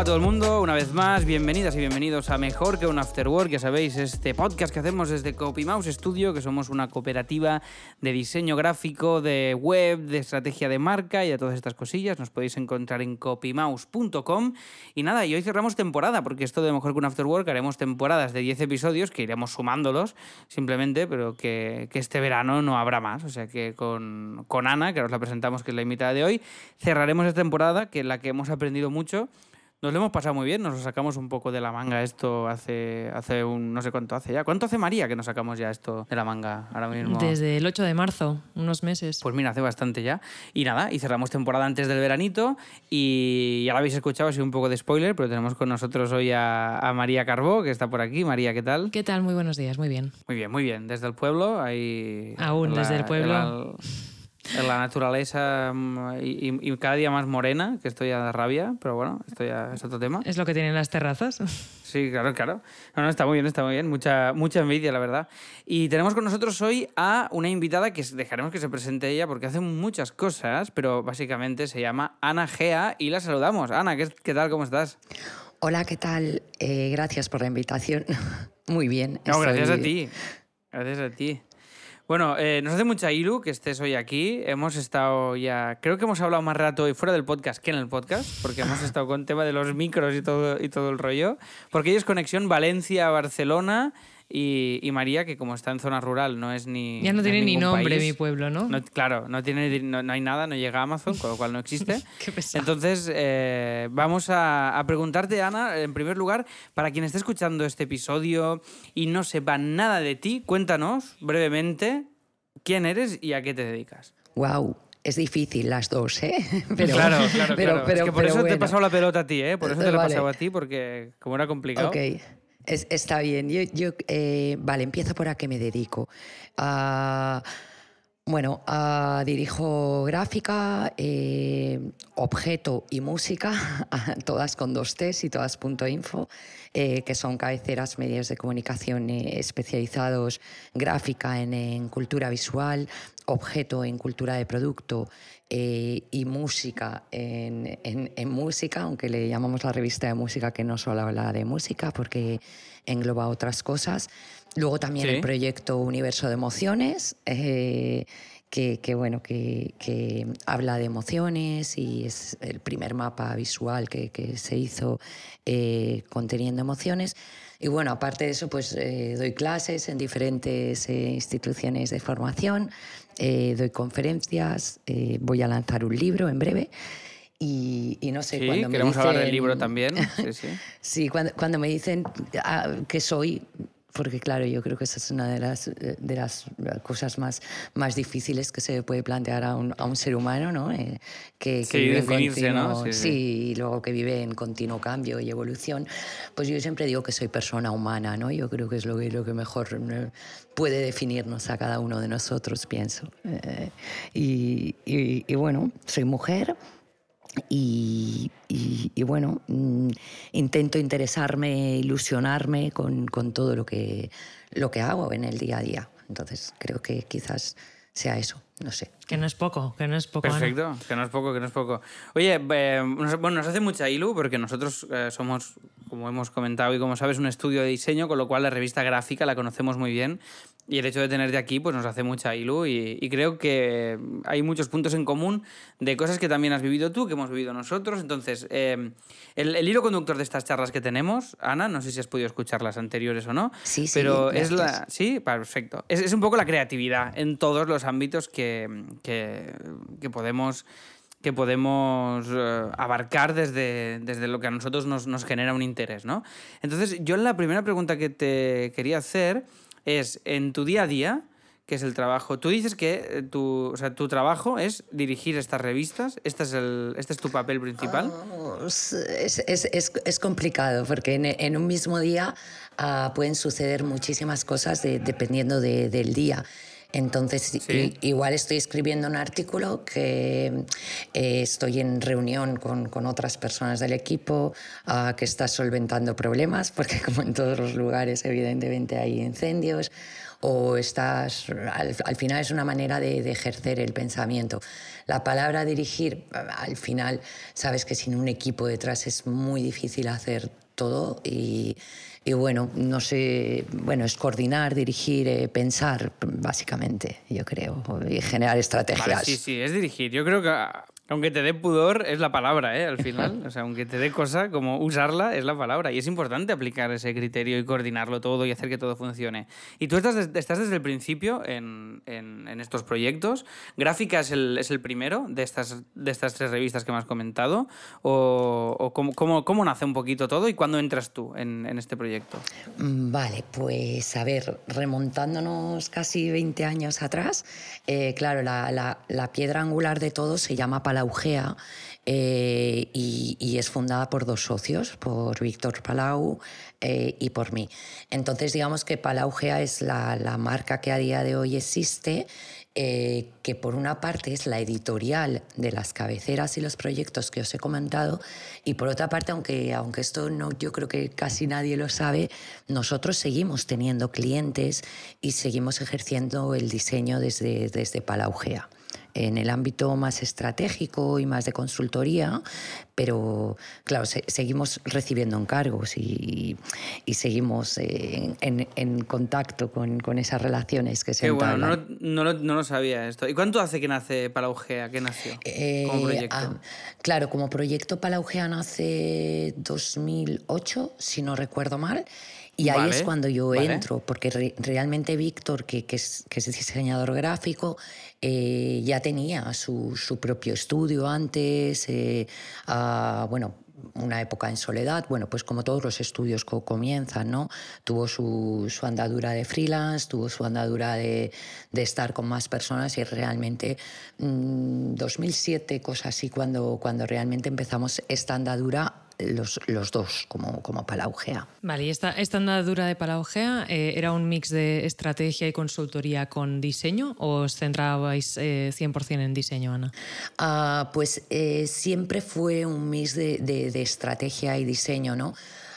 Hola a todo el mundo, una vez más, bienvenidas y bienvenidos a Mejor que un After Work, ya sabéis, este podcast que hacemos desde CopyMouse Studio, que somos una cooperativa de diseño gráfico, de web, de estrategia de marca y de todas estas cosillas. Nos podéis encontrar en copymouse.com. Y nada, y hoy cerramos temporada, porque esto de Mejor que un After Work haremos temporadas de 10 episodios, que iremos sumándolos simplemente, pero que, que este verano no habrá más. O sea que con, con Ana, que os la presentamos, que es la invitada de hoy, cerraremos esta temporada, que en la que hemos aprendido mucho nos lo hemos pasado muy bien, nos lo sacamos un poco de la manga esto hace, hace un no sé cuánto hace ya. ¿Cuánto hace María que nos sacamos ya esto de la manga ahora mismo? Desde el 8 de marzo, unos meses. Pues mira, hace bastante ya. Y nada, y cerramos temporada antes del veranito y ya lo habéis escuchado, ha sido un poco de spoiler, pero tenemos con nosotros hoy a, María Carbó, que está por aquí. María, ¿qué tal? ¿Qué tal? Muy buenos días, muy bien. Muy bien, muy bien. Desde el pueblo, ahí... Aún desde el pueblo la naturaleza mm, y, cada día más morena, que estoy a rabia, pero bueno, esto ya es otro tema. Es lo que tienen las terrazas. Sí, claro, claro. No, no, está muy bien, está muy bien. Mucha, mucha envidia, la verdad. Y tenemos con nosotros hoy a una invitada que dejaremos que se presente ella porque hace muchas cosas, pero básicamente se llama Ana Gea y la saludamos. Ana, ¿qué, qué tal? ¿Cómo estás? Hola, ¿qué tal? Eh, gracias por la invitación. muy bien. No, gracias a ti. Gracias a ti. Bueno, eh, nos hace mucha ilu que estés hoy aquí. Hemos estado ya, creo que hemos hablado más rato hoy fuera del podcast que en el podcast, porque hemos estado con tema de los micros y todo, y todo el rollo. Porque ellos conexión Valencia-Barcelona y, María, que como está en zona rural, no es ni. Ya no tiene ni nombre mi pueblo, ¿no? claro, no, tiene, no, hay nada, no llega a Amazon, con lo cual no existe. Qué Entonces, eh, vamos a, a, preguntarte, Ana, en primer lugar, para quien esté escuchando este episodio y no sepa nada de ti, cuéntanos brevemente quién eres y a qué te dedicas. Wow. Es difícil las dos, ¿eh? Pero, claro, claro, claro. es que por eso te he pasado la pelota a ti, ¿eh? Por eso te la he pasado a ti, porque como era complicado. Ok, está bien. Yo, eh, vale, empiezo por a qué me dedico. Uh, bueno, uh, dirijo gráfica, eh, objeto y música, todas con dos T's y todas punto .info, eh, que son cabeceras medios de comunicación especializados, gráfica en, cultura visual, objeto en cultura de producto y música en, en, música, aunque le llamamos la revista de música que no solo habla de música porque engloba otras cosas. Luego también el proyecto Universo de Emociones, eh, que, bueno, que, habla de emociones y es el primer mapa visual que, se hizo eh, conteniendo emociones. Y bueno, aparte de eso, pues eh, doy clases en diferentes instituciones de formación, doy conferencias, voy a lanzar un libro en breve. Y, no sé, sí, cuando me queremos hablar del libro también. Sí, sí. sí cuando, cuando, me dicen ah, que soy, porque claro, yo creo que esa es una de las, de las cosas más, más difíciles que se puede plantear a un, a un ser humano, ¿no? Eh, que, que vive en continuo, ¿no? Sí, y luego que vive en continuo cambio y evolución. Pues yo siempre digo que soy persona humana, ¿no? Yo creo que es lo que, lo que mejor eh, puede definirnos a cada uno de nosotros, pienso. Eh, y, y, y bueno, soy mujer y, bueno, mm, intento interesarme, ilusionarme con, con, todo lo que, lo que hago en el día a día. Entonces creo que quizás sea eso, no sé. Que no es poco, que no es poco. Perfecto, que no es poco, que no es poco. Oye, eh, bueno, nos hace mucha ilu porque nosotros eh, somos, como hemos comentado y como sabes, un estudio de diseño, con lo cual la revista gráfica la conocemos muy bien y el hecho de tenerte aquí pues nos hace mucha ilu y, creo que hay muchos puntos en común de cosas que también has vivido tú, que hemos vivido nosotros. Entonces, eh, el, hilo conductor de estas charlas que tenemos, Ana, no sé si has podido escuchar las anteriores o no, sí, sí, pero es la... Sí, perfecto. Es, es un poco la creatividad en todos los ámbitos que, que, podemos que podemos eh, abarcar desde, desde, lo que a nosotros nos, nos, genera un interés, ¿no? Entonces, yo la primera pregunta que te quería hacer es, en tu día a día, que es el trabajo, tú dices que eh, tu, o sea, tu trabajo es dirigir estas revistas, este es, el, este es tu papel principal. Ah, es, es, es, complicado, porque en, en, un mismo día uh, pueden suceder muchísimas cosas de, dependiendo de, del día. Entonces, igual estoy escribiendo un artículo que eh, estoy en reunión con, con, otras personas del equipo, uh, que está solventando problemas, porque como en todos los lugares evidentemente hay incendios, o estás, al, final es una manera de, de, ejercer el pensamiento. La palabra dirigir, al final, sabes que sin un equipo detrás es muy difícil hacer todo y, y bueno, no sé, bueno, es coordinar, dirigir, eh, pensar, básicamente, yo creo, y generar estrategias. sí, sí, es dirigir. Yo creo que aunque te dé pudor, es la palabra, ¿eh? Al final. O sea, aunque te dé cosa, como usarla, es la palabra. Y es importante aplicar ese criterio y coordinarlo todo y hacer que todo funcione. Y tú estás, estás desde el principio en, en, estos proyectos. ¿Gráfica es el, es el, primero de estas, de estas tres revistas que me has comentado? ¿O, o cómo, cómo, cómo, nace un poquito todo y cuándo entras tú en, en este proyecto? Mm, vale, pues a ver, remontándonos casi 20 años atrás, eh, claro, la, la, la piedra angular de todo se llama Palau Palaugea eh, y, es fundada por dos socios, por Víctor Palau eh, y por mí. Entonces, digamos que Palaugea es la, marca que a día de hoy existe. Eh, que por una parte es la editorial de las cabeceras y los proyectos que os he comentado, y por otra parte, aunque, aunque esto no, yo creo que casi nadie lo sabe, nosotros seguimos teniendo clientes y seguimos ejerciendo el diseño desde, desde Palaugea en el ámbito más estratégico y más de consultoría, pero claro, seguimos recibiendo encargos y, y seguimos en, en, contacto con, con, esas relaciones que se Qué bueno, no, no, no, lo sabía esto. ¿Y cuánto hace que nace Palaugea? ¿Qué nació eh, como proyecto? Ah, claro, como proyecto Palaugea nace 2008, si no recuerdo mal. Y ahí es cuando yo entro, porque realmente Víctor, que, que, es, que, es, diseñador gráfico, eh, ya tenía su, propio estudio antes, eh, bueno, una época en soledad, bueno, pues como todos los estudios comienzan, ¿no? Tuvo su, andadura de freelance, tuvo su andadura de, de estar con más personas y realmente 2007, mm, cosas así, cuando, cuando realmente empezamos esta andadura los, los dos como, como Palaugea. Vale, y esta, esta andadura de Palaugea eh, era un mix de estrategia y consultoría con diseño o os centrabais 100% eh, en diseño, Ana? Ah, pues eh, siempre fue un mix de, de, estrategia y diseño, ¿no?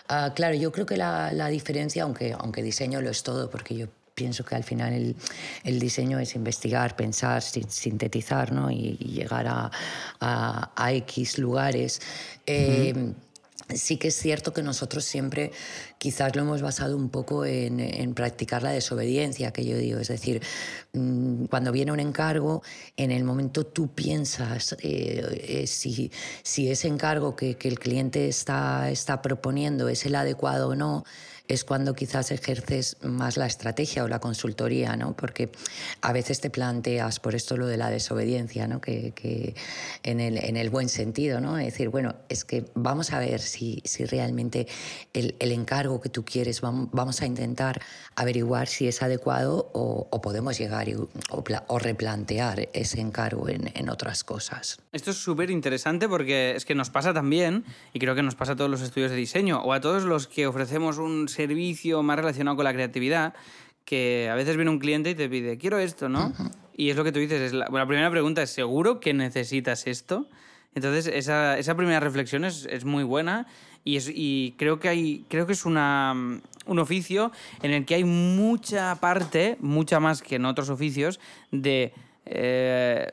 Ah, claro, yo creo que la, la, diferencia, aunque, aunque diseño lo es todo, porque yo pienso que al final el, el diseño es investigar, pensar, sintetizar ¿no? y, llegar a, a, a, X lugares sí que es cierto que nosotros siempre quizás lo hemos basado un poco en, practicar la desobediencia, que yo digo. Es decir, mm, cuando viene un encargo, en el momento tú piensas eh, eh, si, si, ese encargo que, que, el cliente está, está proponiendo es el adecuado o no es cuando quizás ejerces más la estrategia o la consultoría, ¿no? Porque a veces te planteas, por esto lo de la desobediencia, ¿no? Que, en, el, en, el, buen sentido, ¿no? Es decir, bueno, es que vamos a ver si, si realmente el, encargo que tú quieres, vamos a intentar averiguar si es adecuado o, podemos llegar o, replantear ese encargo en, en otras cosas. Esto es súper interesante porque es que nos pasa también, y creo que nos pasa a todos los estudios de diseño, o a todos los que ofrecemos un servicio más relacionado con la creatividad, que a veces viene un cliente y te pide, quiero esto, ¿no? Y es lo que tú dices. Es la, bueno, la primera pregunta es, ¿seguro que necesitas esto? Entonces, esa, esa primera reflexión es, es muy buena y, es, y, creo que, hay, creo que es una, un oficio en el que hay mucha parte, mucha más que en otros oficios, de... Eh,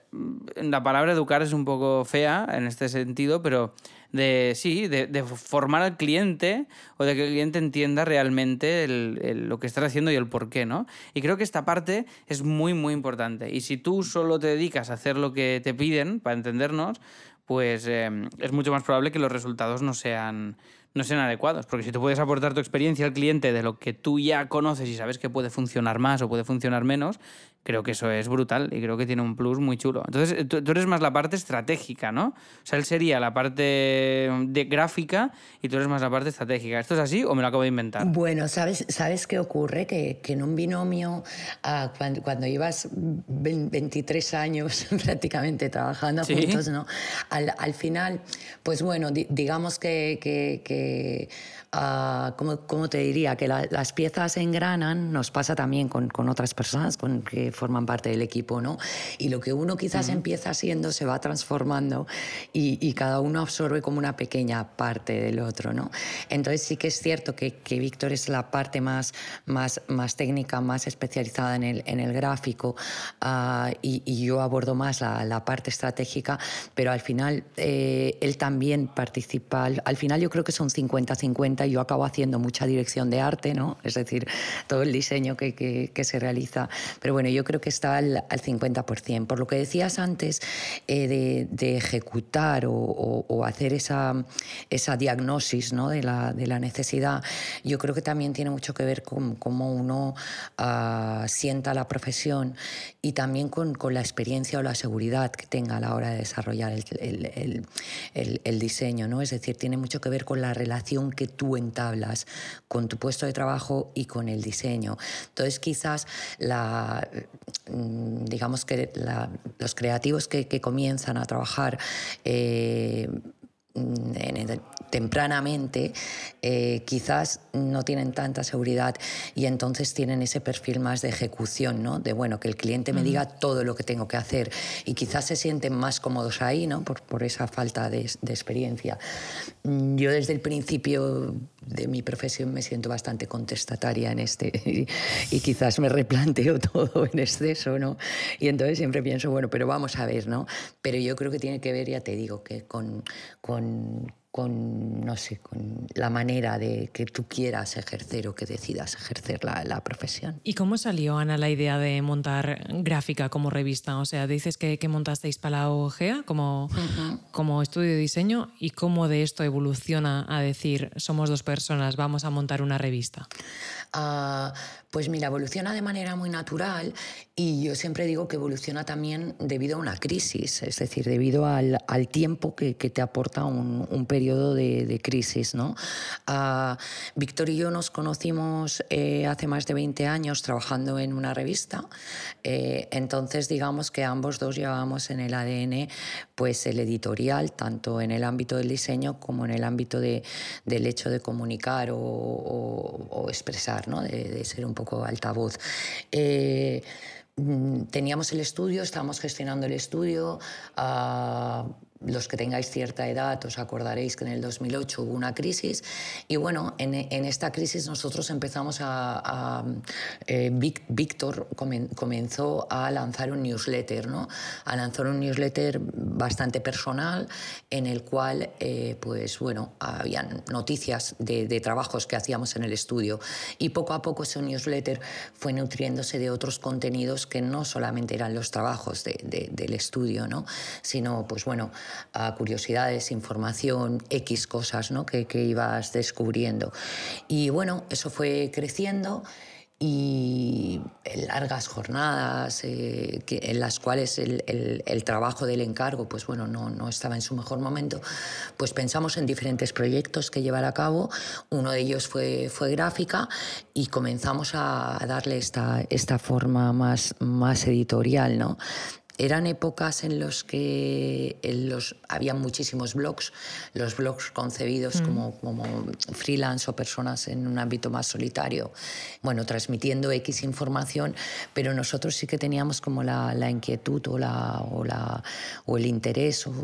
la palabra educar es un poco fea en este sentido, pero de sí, de, formar al cliente o de que el cliente entienda realmente lo que estás haciendo y el por qué, ¿no? Y creo que esta parte es muy, muy importante. Y si tú solo te dedicas a hacer lo que te piden, para entendernos, pues eh, es mucho más probable que los resultados no sean, no sean adecuados. Porque si tú puedes aportar tu experiencia al cliente de lo que tú ya conoces y sabes que puede funcionar más o puede funcionar menos, creo que eso es brutal y creo que tiene un plus muy chulo. Entonces, tú, eres más la parte estratégica, ¿no? O sea, él sería la parte de gráfica y tú eres más la parte estratégica. ¿Esto es así o me lo acabo de inventar? Bueno, ¿sabes, ¿sabes qué ocurre? Que, que en un binomio, uh, cuando, cuando, llevas 23 años prácticamente trabajando juntos, ¿no? Al, al, final, pues bueno, digamos que, que, que eh, uh, ¿cómo, ¿cómo, te diría? Que las piezas engranan, nos pasa también con, con otras personas, con que forman parte del equipo, ¿no? Y lo que uno quizás empieza siendo se va transformando y, cada uno absorbe como una pequeña parte del otro, ¿no? Entonces sí que es cierto que, que Víctor es la parte más, más, más técnica, más especializada en el, en el gráfico ah, y, yo abordo más la, la, parte estratégica, pero al final eh, él también participa, al final yo creo que son 50-50 y yo acabo haciendo mucha dirección de arte, ¿no? Es decir, todo el diseño que, que, se realiza, pero bueno, yo creo que está al, al 50%. Por lo que decías antes eh, de, de, ejecutar o, o, hacer esa, esa diagnosis ¿no? de, la, de la necesidad, yo creo que también tiene mucho que ver con cómo uno uh, sienta la profesión y también con, con, la experiencia o la seguridad que tenga a la hora de desarrollar el, el, el, el, diseño. ¿no? Es decir, tiene mucho que ver con la relación que tú entablas con tu puesto de trabajo y con el diseño. Entonces, quizás mm, digamos que los creativos que, comienzan a trabajar eh, tempranamente eh, quizás no tienen tanta seguridad y entonces tienen ese perfil más de ejecución, ¿no? De bueno, que el cliente me diga todo lo que tengo que hacer y quizás se sienten más cómodos ahí, ¿no? Por, por esa falta de, de, experiencia. Mm, yo desde el principio de mi profesión me siento bastante contestataria en este y, quizás me replanteo todo en exceso, ¿no? Y entonces siempre pienso, bueno, pero vamos a ver, ¿no? Pero yo creo que tiene que ver, ya te digo, que con con, no sé, con la manera de que tú quieras ejercer o que decidas ejercer la, la, profesión. ¿Y cómo salió, Ana, la idea de montar gráfica como revista? O sea, dices que, que montasteis para la OGEA como, como estudio de diseño y cómo de esto evoluciona a decir, somos dos personas, vamos a montar una revista. Uh, pues mira, evoluciona de manera muy natural y yo siempre digo que evoluciona también debido a una crisis, es decir, debido al, al tiempo que, que, te aporta un, un periodo de, de, crisis. ¿no? Uh, Víctor y yo nos conocimos eh, hace más de 20 años trabajando en una revista, eh, entonces digamos que ambos dos llevábamos en el ADN pues el editorial, tanto en el ámbito del diseño como en el ámbito de, del hecho de comunicar o, o, expresar, ¿no? de, ser un poco altavoz. Eh, mm, teníamos el estudio, estábamos gestionando el estudio. Uh, los que tengáis cierta edad os acordaréis que en el 2008 hubo una crisis y bueno, en, esta crisis nosotros empezamos a... a eh, Víctor comenzó a lanzar un newsletter, ¿no? A lanzar un newsletter bastante personal en el cual, eh, pues bueno, habían noticias de, trabajos que hacíamos en el estudio y poco a poco ese newsletter fue nutriéndose de otros contenidos que no solamente eran los trabajos de, de, del estudio, ¿no? Sino, pues bueno, a curiosidades, información, X cosas ¿no? que, ibas descubriendo. Y bueno, eso fue creciendo y largas jornadas eh, en las cuales el, trabajo del encargo pues bueno no, no, estaba en su mejor momento pues pensamos en diferentes proyectos que llevar a cabo uno de ellos fue, fue gráfica y comenzamos a, a darle esta, esta forma más, más editorial ¿no? Eran épocas en las que en los, había muchísimos blogs, los blogs concebidos mm. como, como freelance o personas en un ámbito más solitario, bueno, transmitiendo X información, pero nosotros sí que teníamos como la, la inquietud o, la, o, la, o el interés, o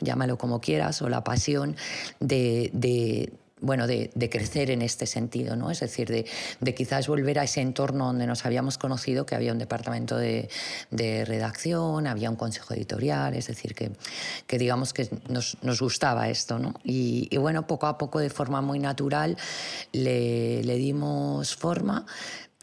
llámalo como quieras, o la pasión de, de bueno, de, crecer en este sentido, ¿no? Es decir, de, quizás volver a ese entorno donde nos habíamos conocido, que había un departamento de, redacción, había un consejo editorial, es decir, que, que digamos que nos, nos, gustaba esto, ¿no? Y, y, bueno, poco a poco, de forma muy natural, le, le dimos forma,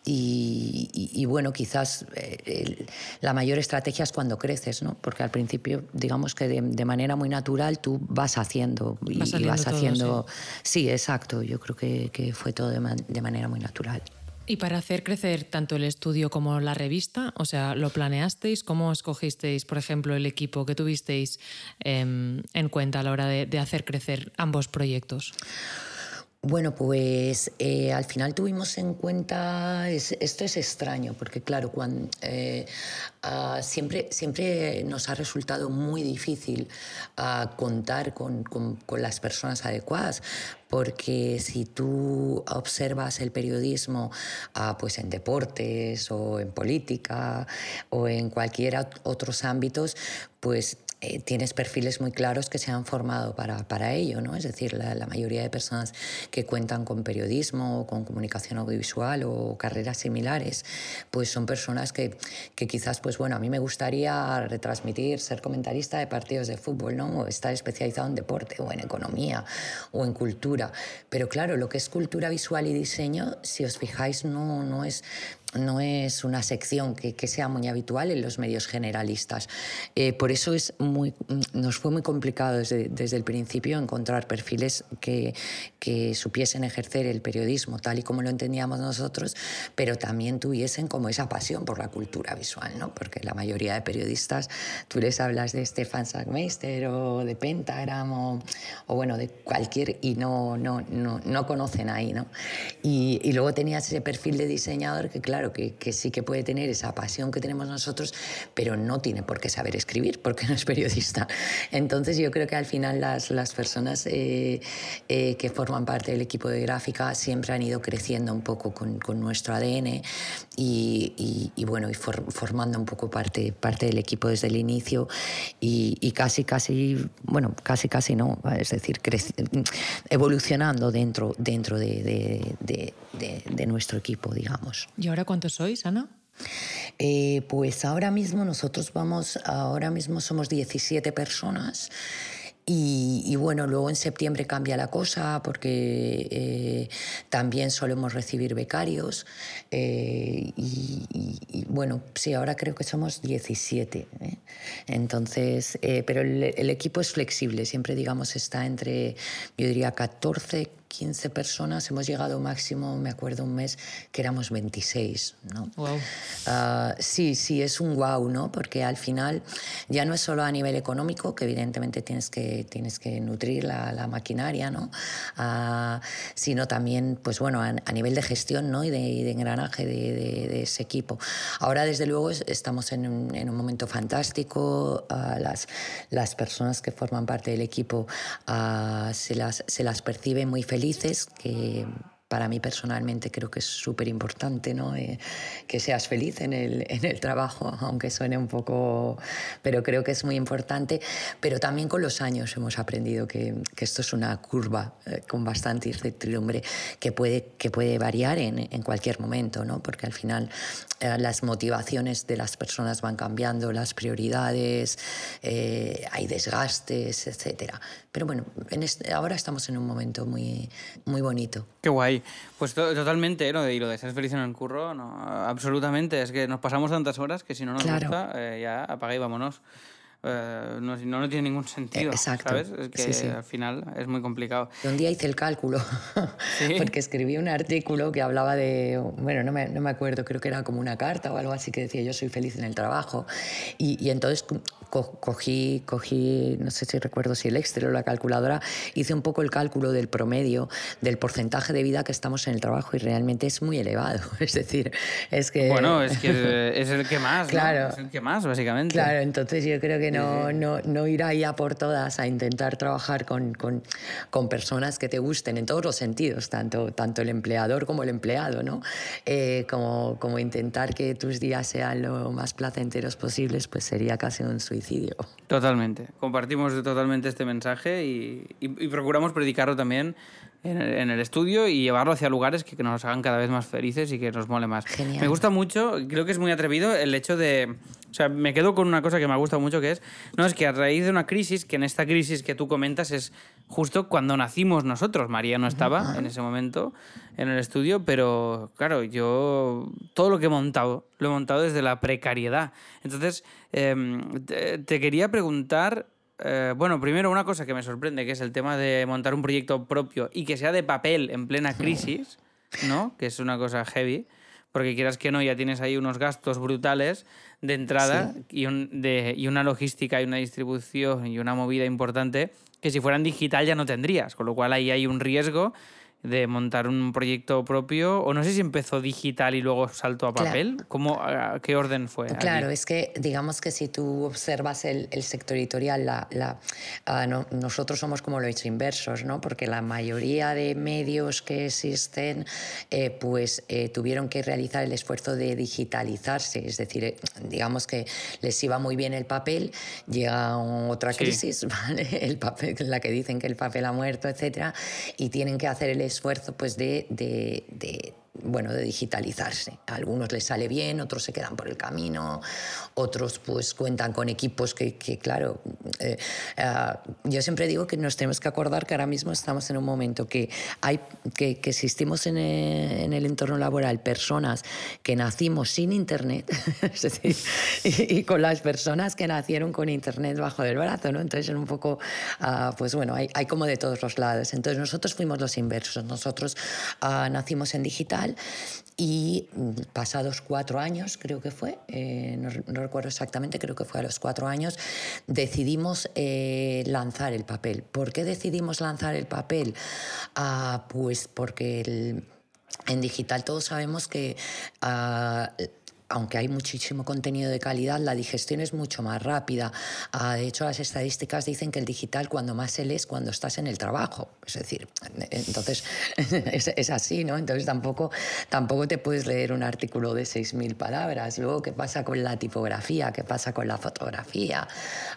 y, y, y, bueno, quizás eh, el, la mayor estrategia es cuando creces, ¿no? Porque al principio, digamos que de, de manera muy natural tú vas haciendo y vas, vas haciendo... Todo, sí. sí. exacto. Yo creo que, que fue todo de, man, de manera muy natural. Y para hacer crecer tanto el estudio como la revista, o sea, ¿lo planeasteis? ¿Cómo escogisteis, por ejemplo, el equipo que tuvisteis eh, en cuenta a la hora de, de hacer crecer ambos proyectos? Bueno, pues eh, al final tuvimos en cuenta, esto es extraño, porque claro, eh, ah, siempre, siempre nos ha resultado muy difícil ah, contar con, con, las personas adecuadas, porque si tú observas el periodismo ah, pues en deportes o en política o en cualquier otros ámbitos, pues eh, tienes perfiles muy claros que se han formado para, para ello, ¿no? Es decir, la, la, mayoría de personas que cuentan con periodismo, con comunicación audiovisual o carreras similares, pues son personas que, que, quizás, pues bueno, a mí me gustaría retransmitir, ser comentarista de partidos de fútbol, ¿no? O estar especializado en deporte o en economía o en cultura. Pero claro, lo que es cultura visual y diseño, si os fijáis, no, no es no es una sección que, que, sea muy habitual en los medios generalistas. Eh, por eso es muy, nos fue muy complicado desde, desde, el principio encontrar perfiles que, que, supiesen ejercer el periodismo tal y como lo entendíamos nosotros, pero también tuviesen como esa pasión por la cultura visual, ¿no? porque la mayoría de periodistas, tú les hablas de Stefan Sackmeister o de Pentagram o, o bueno, de cualquier y no, no, no, no conocen ahí. ¿no? Y, y luego tenías ese perfil de diseñador que, claro, que, sí que puede tener esa pasión que tenemos nosotros, pero no tiene por qué saber escribir porque no es periodista. Entonces yo creo que al final las, las personas eh, eh, que forman parte del equipo de gráfica siempre han ido creciendo un poco con, con nuestro ADN y, y, bueno, y formando un poco parte, parte del equipo desde el inicio y, casi, casi, bueno, casi, casi no, es decir, evolucionando dentro, dentro de, de, de, de nuestro equipo, digamos. ¿Y ahora cuántos sois, Ana? Eh, pues ahora mismo nosotros vamos, ahora mismo somos 17 personas. Y, bueno, luego en septiembre cambia la cosa porque eh, también solemos recibir becarios. Eh, y, bueno, sí, ahora creo que somos 17. Entonces, pero el, el, equipo es flexible, siempre digamos está entre, yo diría, 14, 15 personas, hemos llegado máximo, me acuerdo un mes, que éramos 26. ¿no? Wow. Uh, sí, sí, es un wow, ¿no? Porque al final ya no es solo a nivel económico, que evidentemente tienes que, tienes que nutrir la, la maquinaria, ¿no? Uh, sino también, pues bueno, a, a, nivel de gestión ¿no? y, de, y de engranaje de, de, de, ese equipo. Ahora, desde luego, estamos en un, en un momento fantástico. Uh, las, las personas que forman parte del equipo se, las, se las percibe muy felices felices, que para mí personalmente creo que es súper importante ¿no? Eh, que seas feliz en el, en el trabajo, aunque suene un poco, pero creo que es muy importante. Pero también con los años hemos aprendido que, que esto es una curva eh, con bastante incertidumbre que puede, que puede variar en, en cualquier momento, ¿no? porque al final eh, las motivaciones de las personas van cambiando, las prioridades, eh, hay desgastes, etc. Pero bueno, en este, ahora estamos en un momento muy, muy bonito. Qué guay. Pues to totalmente, ¿no? Y lo de ser feliz en el curro, no, absolutamente. Es que nos pasamos tantas horas que si no nos claro. gusta, eh, ya apaga y vámonos. Eh, no, no, no, tiene ningún sentido, Exacto. ¿sabes? Es que sí, sí. al final es muy complicado. Un día hice el cálculo, ¿Sí? porque escribí un artículo que hablaba de, bueno, no me, no me, acuerdo, creo que era como una carta o algo así que decía yo soy feliz en el trabajo. Y, y entonces co cogí, cogí, no sé si recuerdo si el Excel o la calculadora, hice un poco el cálculo del promedio, del porcentaje de vida que estamos en el trabajo y realmente es muy elevado. Es decir, es que... Bueno, es que es el que más, claro. ¿no? Es el que más, básicamente. Claro, entonces yo creo que no, no, no ir ahí a por todas a intentar trabajar con, con, con, personas que te gusten en todos los sentidos, tanto, tanto el empleador como el empleado, ¿no? Eh, como, como intentar que tus días sean lo más placenteros posibles, pues sería casi un suicidio. Totalmente. Compartimos totalmente este mensaje y, y, y procuramos predicarlo también en el, en el, estudio y llevarlo hacia lugares que, que, nos hagan cada vez más felices y que nos mole más. Genial. Me gusta mucho, creo que es muy atrevido el hecho de... O sea, me quedo con una cosa que me ha gustado mucho que es, no, es que a raíz de una crisis, que en esta crisis que tú comentas es justo cuando nacimos nosotros, María no estaba en ese momento en el estudio, pero claro, yo todo lo que he montado, lo he montado desde la precariedad. Entonces, eh, te, te quería preguntar eh, bueno, primero una cosa que me sorprende, que es el tema de montar un proyecto propio y que sea de papel en plena crisis, ¿no? Que es una cosa heavy, porque quieras que no, ya tienes ahí unos gastos brutales de entrada sí. y, un, de, y una logística y una distribución y una movida importante que si fueran digital ya no tendrías, con lo cual ahí hay un riesgo de montar un proyecto propio, o no sé si empezó digital y luego saltó a Claro. papel. ¿Cómo, a- ¿Qué orden fue? Claro, es que digamos que si tú observas el, el sector editorial, la, la- ah, no- nosotros somos como los inversos, ¿no? Porque la mayoría de medios que existen, eh, pues eh, tuvieron que realizar el esfuerzo de digitalizarse, es decir, eh, digamos que les iba muy bien el papel, llega otra Sí. crisis, ¿vale? El papel, la que dicen que el papel ha muerto, etcétera, y tienen que hacer el esfuerzo, pues, de- de- de bueno, de digitalizarse. A algunos les sale bien, otros se quedan por el camino, otros pues cuentan con equipos que, que, claro, eh, ah, yo siempre digo que nos tenemos que acordar que ahora mismo estamos en un momento que, hay, que, que existimos en el, en el entorno laboral personas que nacimos sin Internet, decir, y, y con las personas que nacieron con Internet bajo del brazo, ¿no? Entonces, un poco, ah, pues bueno, hay, hay como de todos los lados. Entonces, nosotros fuimos los inversos. Nosotros ah, nacimos en digital y mm, pasados cuatro años, creo que fue, eh, no, recuerdo exactamente, creo que fue a los cuatro años, decidimos eh, lanzar el papel. ¿Por qué decidimos lanzar el papel? Ah, pues porque en digital todos sabemos que ah, aunque hay muchísimo contenido de calidad, la digestión es mucho más rápida. Ah, de hecho, las estadísticas dicen que el digital cuando más se lee es cuando estás en el trabajo. Es decir, entonces es, así, ¿no? Entonces tampoco, tampoco te puedes leer un artículo de 6.000 palabras. Luego, ¿qué pasa con la tipografía? ¿Qué pasa con la fotografía?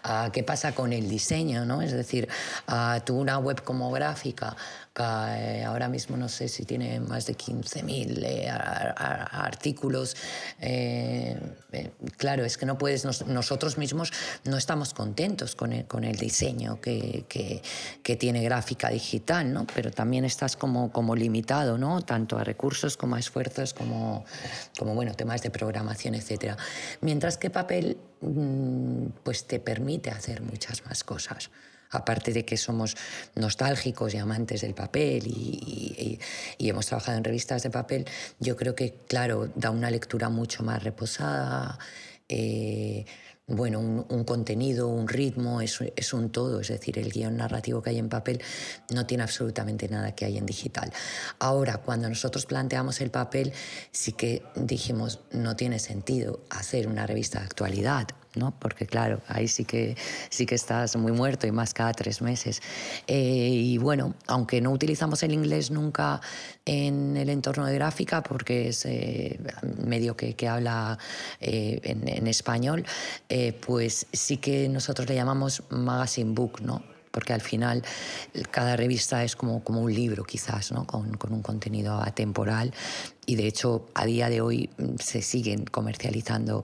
Ah, ¿Qué pasa con el diseño? ¿no? Es decir, ah, tú una web como gráfica, eh, ahora mismo no sé si tiene más de 15.000 eh, ar- ar- artículos. eh, eh, claro, es que no puedes, nos- nosotros mismos no estamos contentos con el, con el diseño que, que- que tiene gráfica digital, ¿no? pero también estás como, como limitado, ¿no? tanto a recursos como a esfuerzos, como, como bueno, temas de programación, etc. Mientras que papel mm, pues te permite hacer muchas más cosas aparte de que somos nostálgicos y amantes del papel y, hemos trabajado en revistas de papel, yo creo que, claro, da una lectura mucho más reposada. eh, bueno, un, contenido, un ritmo, es, es un todo, es decir, el guion narrativo que hay en papel no tiene absolutamente nada que hay en digital. Ahora, cuando nosotros planteamos el papel, sí que dijimos, no tiene sentido hacer una revista de actualidad, ¿no? Porque claro, ahí sí que, sí que estás muy muerto y más cada tres meses. Eh, y bueno, aunque no utilizamos el inglés nunca en el entorno de gráfica, porque es eh, medio que, que habla eh, en, en español, eh, pues sí que nosotros le llamamos magazine book, ¿no? porque al final cada revista es como, como un libro quizás, ¿no? con, con un contenido atemporal y de hecho a día de hoy mm, se siguen comercializando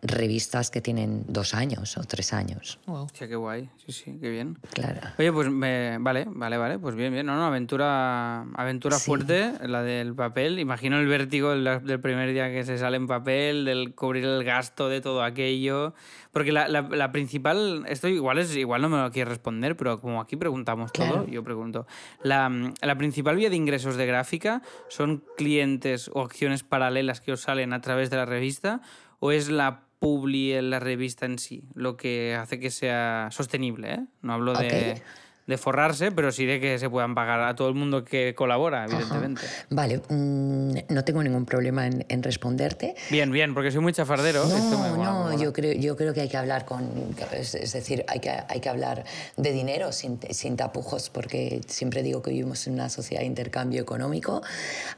revistas que tienen dos años o tres años. Wow. Qué guay. Sí, sí, qué bien. Claro. Oye, pues me- vale, vale, vale, pues bien, bien. No, no, aventura, aventura Sí. fuerte, la del papel. Imagino el vértigo del, primer día que se sale en papel, del cubrir el gasto de todo aquello. Porque la, la- la principal, esto igual es, igual no me lo quieres responder, pero como aquí preguntamos todo, yo pregunto. La, la principal vía de ingresos de gráfica son clientes o acciones paralelas que os salen a través de la revista, o es la publi en la revista en sí, lo que hace que sea sostenible, ¿eh? No hablo de. De forrarse, pero sí de que se puedan pagar a todo el mundo que colabora, evidentemente. Vale, mm, no tengo ningún problema en, en responderte. Bien, bien, porque soy muy chafardero. esto me No, mola, no, yo creo, yo creo que hay que hablar con, es, es decir, hay que, hay que hablar de dinero sin, sin tapujos, porque siempre digo que vivimos en una sociedad de intercambio económico.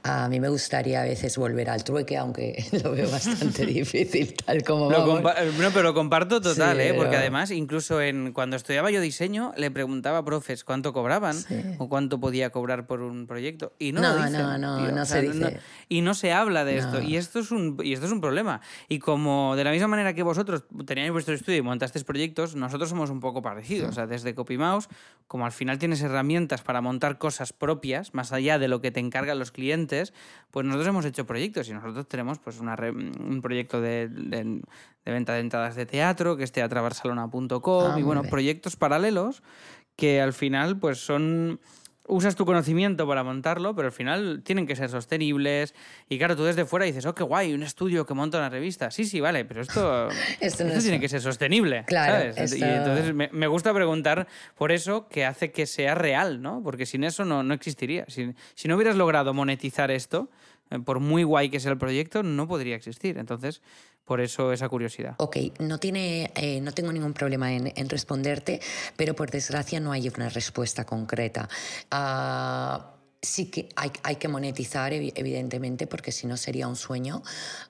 A mí me gustaría a veces volver al trueque, aunque lo veo bastante difícil, tal como Lo vamos. no, pero lo comparto total, Sí, ¿eh? Porque además, incluso en cuando estudiaba yo diseño, le preguntaba a cuánto cobraban o cuánto podía cobrar por un proyecto. Y no, No, lo dicen, no, no, tío. no O se sea, dice. y no se habla de esto. No. Y esto, es un, y esto es un problema. Y como de la misma manera que vosotros teníais vuestro estudio y montasteis proyectos, nosotros somos un poco parecidos. O sea, desde CopyMouse, como al final tienes herramientas para montar cosas propias, más allá de lo que te encargan los clientes, pues nosotros hemos hecho proyectos y nosotros tenemos pues una re- un proyecto de, de- de venta de entradas de teatro, que es teatrabarcelona.com, Ah, y bueno, bien. proyectos paralelos que al final pues son usas tu conocimiento para montarlo, pero al final tienen que ser sostenibles. Y claro, tú desde fuera dices, oh, qué guay, un estudio que monta una revista. Sí, sí, vale, pero esto, Esto no esto es- tiene que ser sostenible. Claro, ¿sabes? Y entonces me, me gusta preguntar por eso que hace que sea real, ¿no? Porque sin eso no, no existiría. Si, si no hubieras logrado monetizar esto, por muy guay que sea el proyecto, no podría existir. Entonces, por eso esa curiosidad. Ok, no, tiene, eh, no tengo ningún problema en, en responderte, pero por desgracia no hay una respuesta concreta. Ah, sí que hay, hay que monetizar, evi- evidentemente, porque si no sería un sueño,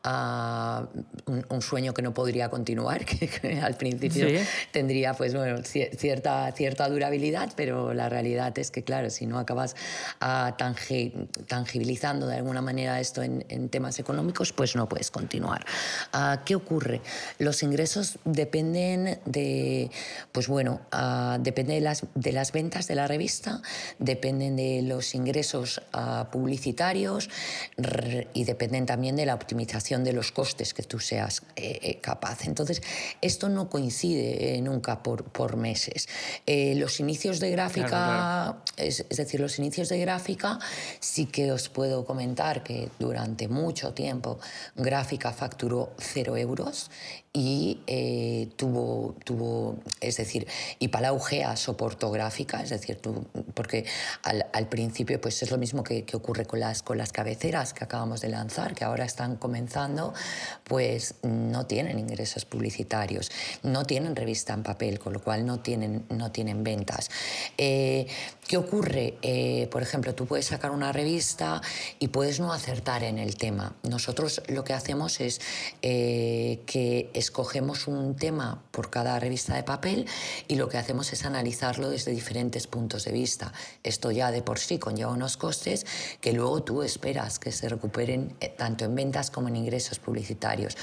ah, un, un sueño que no podría continuar, que, que al principio Sí. tendría pues, bueno, cier- cierta, cierta durabilidad, pero la realidad es que, claro, si no acabas ah, tangi- tangibilizando de alguna manera esto en, en temas económicos, pues no puedes continuar. Ah, ¿Qué ocurre? Los ingresos dependen de, pues bueno, depende de las, de las ventas de la revista, dependen de los ingresos ah, publicitarios y dependen también de la optimización de los costes que tú seas eh, eh, capaz. Entonces, esto no coincide eh, nunca por, por meses. Eh, los inicios de gráfica, Claro, Es, es decir, los inicios de gráfica, sí que os puedo comentar que durante mucho tiempo gráfica facturó cero euros y eh, tuvo, tuvo, es decir, y Palau Gea soportó gráfica, es decir, tu- porque al, principio pues es lo mismo que, que ocurre con las, con las cabeceras que acabamos de lanzar, que ahora están comenzando, pues no tienen ingresos publicitarios, no tienen revista en papel, con lo cual no tienen, no tienen ventas. Eh, ¿Qué ocurre? Eh, por ejemplo, tú puedes sacar una revista y puedes no acertar en el tema. Nosotros lo que hacemos es eh, que escogemos un tema por cada revista de papel y lo que hacemos es analizarlo desde diferentes puntos de vista. Esto ya de por sí conlleva unos costes que luego tú esperas que se recuperen eh, tanto en ventas como en ingresos publicitarios.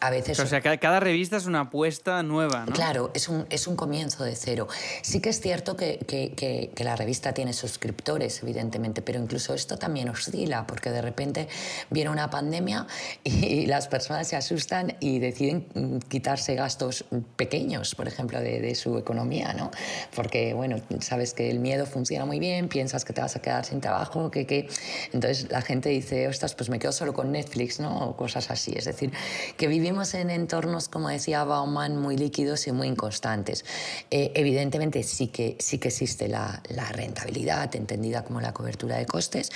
A veces O sea, cada, cada revista es una apuesta nueva, ¿no? Claro, es un, es un comienzo de cero. Sí que es cierto que, que- que- que la revista tiene suscriptores, evidentemente, pero incluso esto también oscila, porque de repente viene una pandemia y las personas se asustan y deciden mm, quitarse gastos pequeños, por ejemplo, de, de su economía, ¿no? Porque, bueno, sabes que el miedo funciona muy bien, piensas que te vas a quedar sin trabajo, que... que... Entonces la gente dice, ostras, pues me quedo solo con Netflix, ¿no? O cosas así. Es decir, que vivimos en entornos, como decía Bauman, muy líquidos y muy inconstantes. Eh, evidentemente sí que, sí que existe la, la rentabilidad, entendida como la cobertura de costes,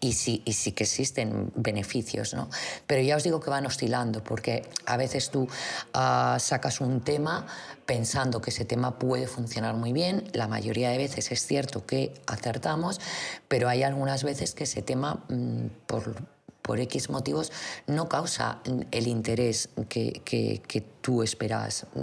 y sí, y sí que existen beneficios, ¿no? Pero ya os digo que van oscilando, porque a veces tú ah, sacas un tema pensando que ese tema puede funcionar muy bien. La mayoría de veces es cierto que acertamos, pero hay algunas veces que ese tema, mm, por, por X motivos, no causa el interés que, que- que tú esperas mm,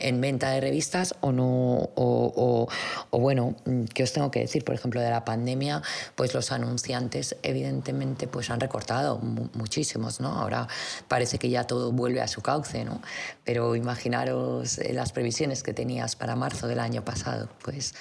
en venta de revistas o no, o, o- o bueno, mm, ¿qué os tengo que decir? Por ejemplo, de la pandemia, pues los anunciantes evidentemente pues han recortado mu- muchísimos, ¿no? Ahora parece que ya todo vuelve a su cauce, ¿no? Pero imaginaros eh, las previsiones que tenías para marzo del año pasado, pues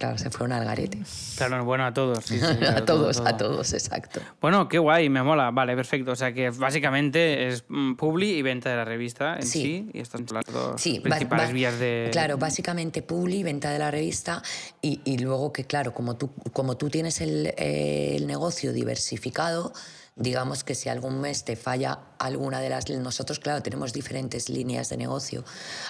claro, se fueron al garete. Claro, bueno, a todos. sí, sí, claro, a todo, todos, todo. a todos, exacto. Bueno, qué guay, me mola. Vale, perfecto. O sea que básicamente es mm, publi y venta de la revista en sí. Sí. y estas son las dos Sí, principales va- vías de... Claro, básicamente publi, venta de la revista y, y luego que, claro, como tú, como tú tienes el, eh, el negocio diversificado, digamos que si algún mes te falla alguna de las... Nosotros, claro, tenemos diferentes líneas de negocio,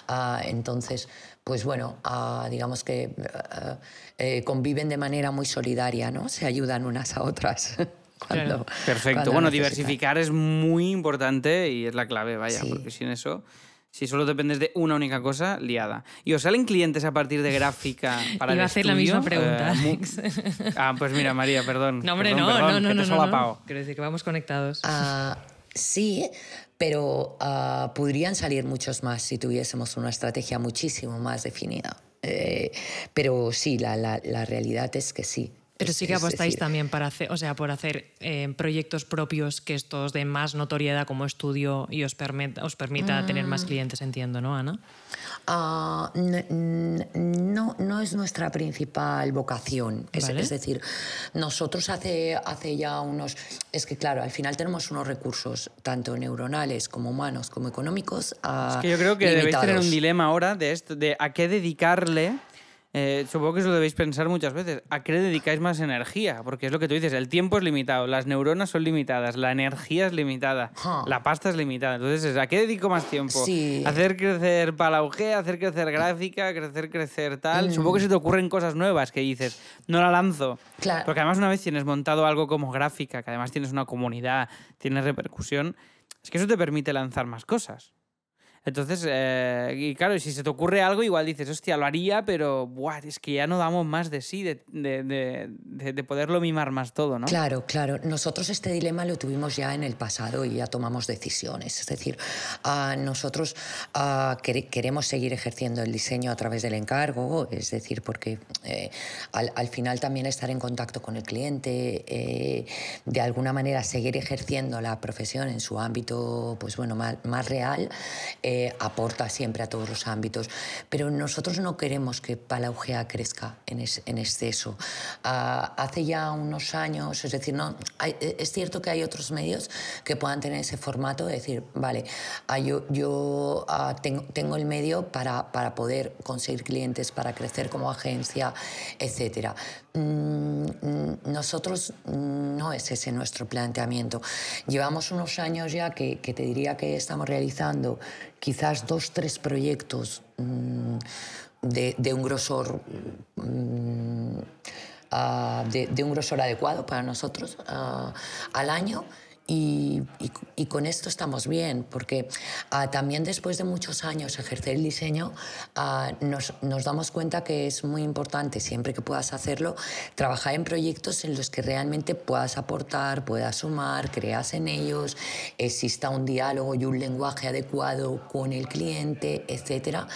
ah, entonces, pues bueno, ah, digamos que ah, eh, conviven de manera muy solidaria, ¿no? Se ayudan unas a otras. Cuando, Perfecto. cuando Bueno, necesitan. diversificar es muy importante y es la clave, vaya, Sí. porque sin eso, si solo dependes de una única cosa, liada. ¿Y os salen clientes a partir de gráfica para Iba el a hacer la misma pregunta, Eh. Ah, pues mira, María, perdón. No, hombre, perdón, no, perdón, no, no, que no, no, no. Quiero decir que vamos conectados. Ah, sí, pero ah, podrían salir muchos más si tuviésemos una estrategia muchísimo más definida. Eh, pero sí, la, la- la realidad es que sí. Pero sí que apostáis decir, también para hacer, o sea, por hacer eh, proyectos propios que estos de más notoriedad como estudio y os, permita, os permita tener Mm. más clientes, entiendo, ¿no, Ana? Ah, no, no es nuestra principal vocación. Es, Vale. es decir, nosotros hace, hace ya unos... Es que claro, al final tenemos unos recursos, tanto neuronales como humanos como económicos. ah, Es que yo creo que debéis tener limitados. un dilema ahora de esto, de a qué dedicarle eh, supongo que eso lo debéis pensar muchas veces. ¿A qué le dedicáis más energía? Porque es lo que tú dices, el tiempo es limitado, las neuronas son limitadas, la energía es limitada, la pasta es limitada. Entonces, ¿a qué dedico más tiempo? Hacer crecer Palauge, hacer crecer gráfica, crecer, crecer tal. Mm. Supongo que se te ocurren cosas nuevas que dices, no la lanzo. Claro. Porque además una vez tienes montado algo como gráfica, que además tienes una comunidad, tienes repercusión, es que eso te permite lanzar más cosas. Entonces, eh, y claro, si se te ocurre algo, igual dices, hostia, lo haría, pero buah, es que ya no damos más de sí, de, de, de, poderlo mimar más todo, ¿no? Claro, claro. Nosotros este dilema lo tuvimos ya en el pasado y ya tomamos decisiones. Es decir, uh, nosotros uh, queremos seguir ejerciendo el diseño a través del encargo, es decir, porque eh, al, al, final también estar en contacto con el cliente, eh, de alguna manera seguir ejerciendo la profesión en su ámbito, pues bueno, más, más real. Eh, aporta siempre a todos los ámbitos, pero nosotros no queremos que Palaugea crezca en, en exceso. Ah, hace ya unos años, es decir, no, eh, es cierto que hay otros medios que puedan tener ese formato de decir, vale, ah, yo, yo ah, tengo, tengo, el medio para, para poder conseguir clientes, para crecer como agencia, etc. Mm, mm, nosotros no es ese nuestro planteamiento. Llevamos unos años ya que, que te diría que estamos realizando quizás dos, tres proyectos mm, de, un grosor... Ah, de, un grosor adecuado para nosotros ah, al año y, con esto estamos bien, porque ah, también después de muchos años ejercer el diseño, ah, nos, nos, damos cuenta que es muy importante, siempre que puedas hacerlo, trabajar en proyectos en los que realmente puedas aportar, puedas sumar, creas en ellos, exista un diálogo y un lenguaje adecuado con el cliente, etc.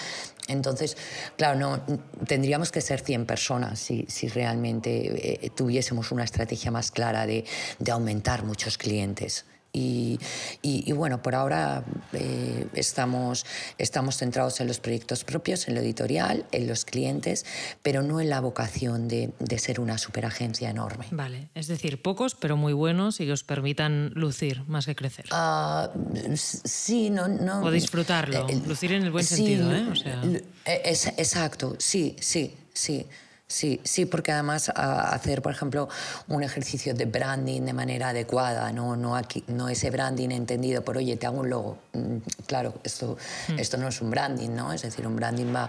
Entonces, claro, no, tendríamos que ser 100 personas si, si realmente eh, tuviésemos una estrategia más clara de, de aumentar muchos clientes. Y, y, bueno, por ahora eh, estamos, estamos centrados en los proyectos propios, en lo editorial, en los clientes, pero no en la vocación de, de ser una superagencia enorme. Vale, es decir, pocos, pero muy buenos y que os permitan lucir más que crecer. Uh, sí, no, no. O disfrutarlo, eh, lucir en el buen sentido, ¿eh? O sea... es, exacto, sí, sí, sí. Sí, sí, porque además hacer, por ejemplo, un ejercicio de branding de manera adecuada, no, no, aquí, no ese branding entendido por, oye, te hago un logo. Mm, claro, esto, hmm. esto no es un branding, ¿no? Es decir, un branding va,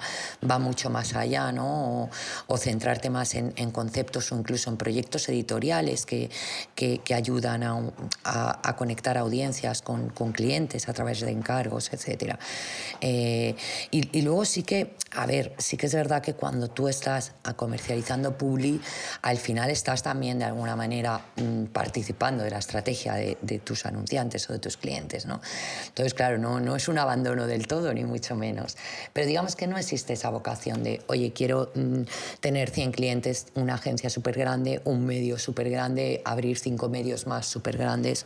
va mucho más allá, ¿no? O, centrarte más en, en, conceptos o incluso en proyectos editoriales que, que, que ayudan a, a, a, conectar audiencias con, con, clientes a través de encargos, etc. Eh, y, y luego sí que, a ver, sí que es verdad que cuando tú estás comercializando Publi, al final estás también de alguna manera mm, participando de la estrategia de, tus anunciantes o de tus clientes. ¿no? Entonces, claro, no, no es un abandono del todo, ni mucho menos. Pero digamos que no existe esa vocación de, oye, quiero mm, tener 100 clientes, una agencia súper grande, un medio súper grande, abrir cinco medios más súper grandes.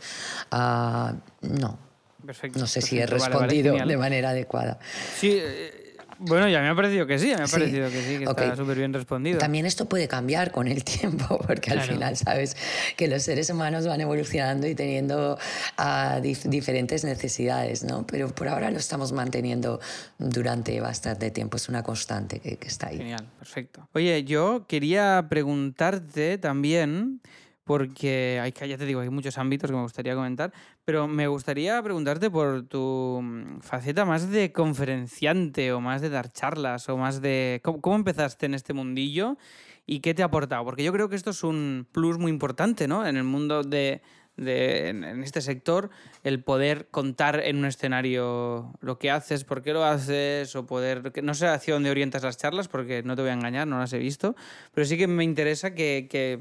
Uh, no. Perfecto, no sé si he respondido de manera adecuada. Sí, eh, bueno, ya me ha parecido que sí, me ha parecido que sí, que está súper bien respondido. También esto puede cambiar con el tiempo, porque al final sabes que los seres humanos van evolucionando y teniendo uh, diferentes necesidades, ¿no? Pero por ahora lo estamos manteniendo durante bastante tiempo, es una constante que, que está ahí. Genial, perfecto. Oye, yo quería preguntarte también porque hay, ya te digo, hay muchos ámbitos que me gustaría comentar, pero me gustaría preguntarte por tu mm, faceta más de conferenciante o más de dar charlas o más de... ¿Cómo, empezaste en este mundillo y qué te ha aportado? Porque yo creo que esto es un plus muy importante, ¿no? En el mundo de, en este sector, el poder contar en un escenario lo que haces, por qué lo haces, o poder. No sé hacia dónde orientas las charlas, porque no te voy a engañar, no las he visto, pero sí que me interesa que. que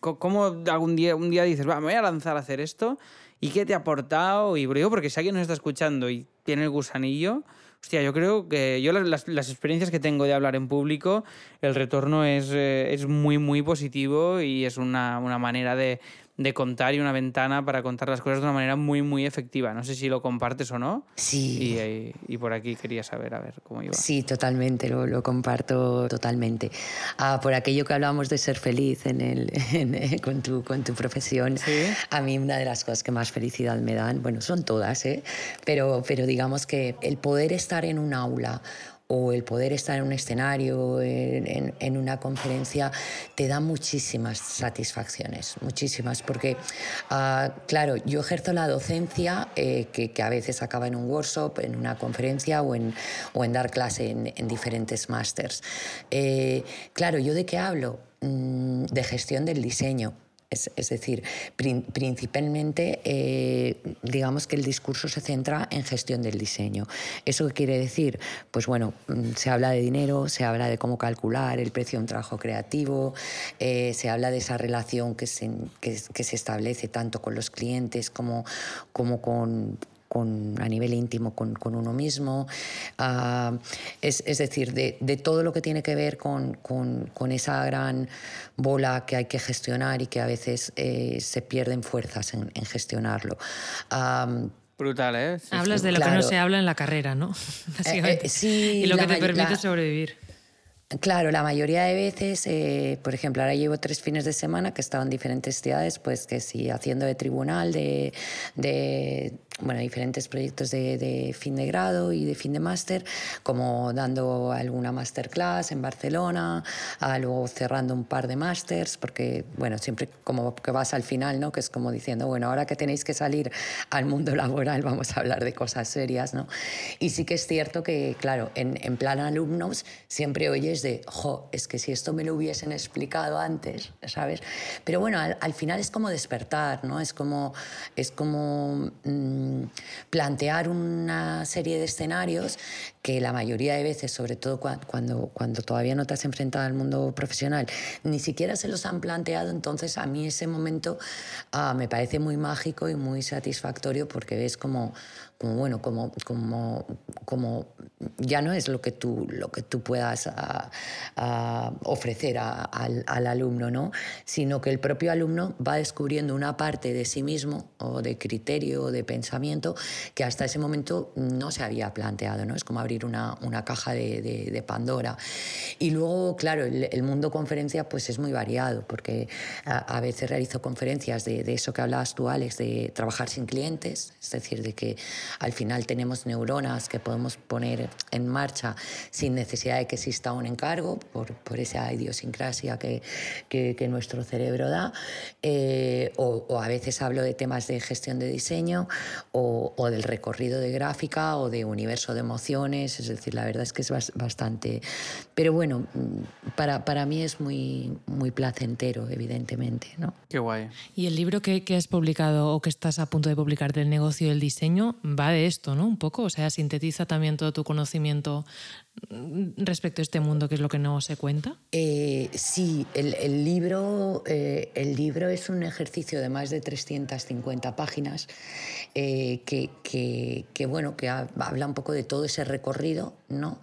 cómo algún día, un día dices, va, me voy a lanzar a hacer esto, y qué te ha aportado, y digo, porque si alguien nos está escuchando y tiene el gusanillo. Hostia, yo creo que yo las, las, experiencias que tengo de hablar en público, el retorno es, eh, es muy, muy positivo y es una, una manera de, de contar y una ventana para contar las cosas de una manera muy, muy efectiva. No sé si lo compartes o no. Sí. Y, y por aquí quería saber, a ver cómo iba. Sí, totalmente, lo, lo comparto totalmente. Ah, por aquello que hablábamos de ser feliz en el, eh, con, tu, con tu profesión, ¿Sí? a mí una de las cosas que más felicidad me dan, bueno, son todas, ¿eh? pero, pero digamos que el poder estar en un aula o el poder estar en un escenario, en, una conferencia, te da muchísimas satisfacciones, muchísimas, porque, ah, claro, yo ejerzo la docencia, eh, que, a veces acaba en un workshop, en una conferencia o en, en dar clase en, diferentes másters. Eh, claro, ¿yo de qué hablo? Mm, de gestión del diseño. Es, decir, principalmente, eh, digamos que el discurso se centra en gestión del diseño. ¿Eso qué quiere decir? Pues bueno, mm, se habla de dinero, se habla de cómo calcular el precio de un trabajo creativo, eh, se habla de esa relación que se, que, se establece tanto con los clientes como, como con, con, a nivel íntimo con, con uno mismo, uh, es, es, decir, de, de, todo lo que tiene que ver con, con, esa gran bola que hay que gestionar y que a veces eh, se pierden fuerzas en, en gestionarlo. Uh, Brutal, ¿eh? Hablas de lo que no se habla en la carrera, ¿no? Eh, eh, sí, y lo que te permite sobrevivir. Claro, la mayoría de veces, eh, por ejemplo, ahora llevo tres fines de semana que he estado en diferentes ciudades, pues que sí, haciendo de tribunal, de, de bueno, diferentes proyectos de, de, fin de grado y de fin de máster, como dando alguna masterclass en Barcelona, luego cerrando un par de másters, porque, bueno, siempre como que vas al final, ¿no? Que es como diciendo, bueno, ahora que tenéis que salir al mundo laboral, vamos a hablar de cosas serias, ¿no? Y sí que es cierto que, claro, en, en plan alumnos siempre oyes de, jo, es que si esto me lo hubiesen explicado antes, ¿sabes? Pero bueno, al, al final es como despertar, ¿no? Es como, es como... Mmm, plantear una serie de escenarios que la mayoría de veces, sobre todo cuando, cuando todavía no te has enfrentado al mundo profesional, ni siquiera se los han planteado, entonces a mí ese momento ah, me parece muy mágico y muy satisfactorio porque ves como como bueno, como, como, como ya no es lo que tú, lo que tú puedas a, ofrecer al, al, alumno, ¿no? sino que el propio alumno va descubriendo una parte de sí mismo o de criterio o de pensamiento que hasta ese momento no se había planteado, ¿no? es como abrir una, una caja de, de, Pandora. Y luego, claro, el, mundo conferencia pues es muy variado, porque a, veces realizo conferencias de, de eso que hablabas tú, Alex, de trabajar sin clientes, es decir, de que al final tenemos neuronas que podemos poner en marcha sin necesidad de que exista un encargo por, por esa idiosincrasia que, que, nuestro cerebro da. Eh, o, a veces hablo de temas de gestión de diseño o, o, del recorrido de gráfica o de universo de emociones. Es decir, la verdad es que es bastante... Pero bueno, para, para mí es muy, muy placentero, evidentemente. ¿no? Qué guay. ¿Y el libro que, que has publicado o que estás a punto de publicar del negocio del diseño va de esto, ¿no? Un poco, o sea, sintetiza también todo tu conocimiento respecto a este mundo, que es lo que no se cuenta. Eh, sí, el, libro, eh, el libro es un ejercicio de más de 350 páginas eh, que, que, bueno, que habla un poco de todo ese recorrido ¿no?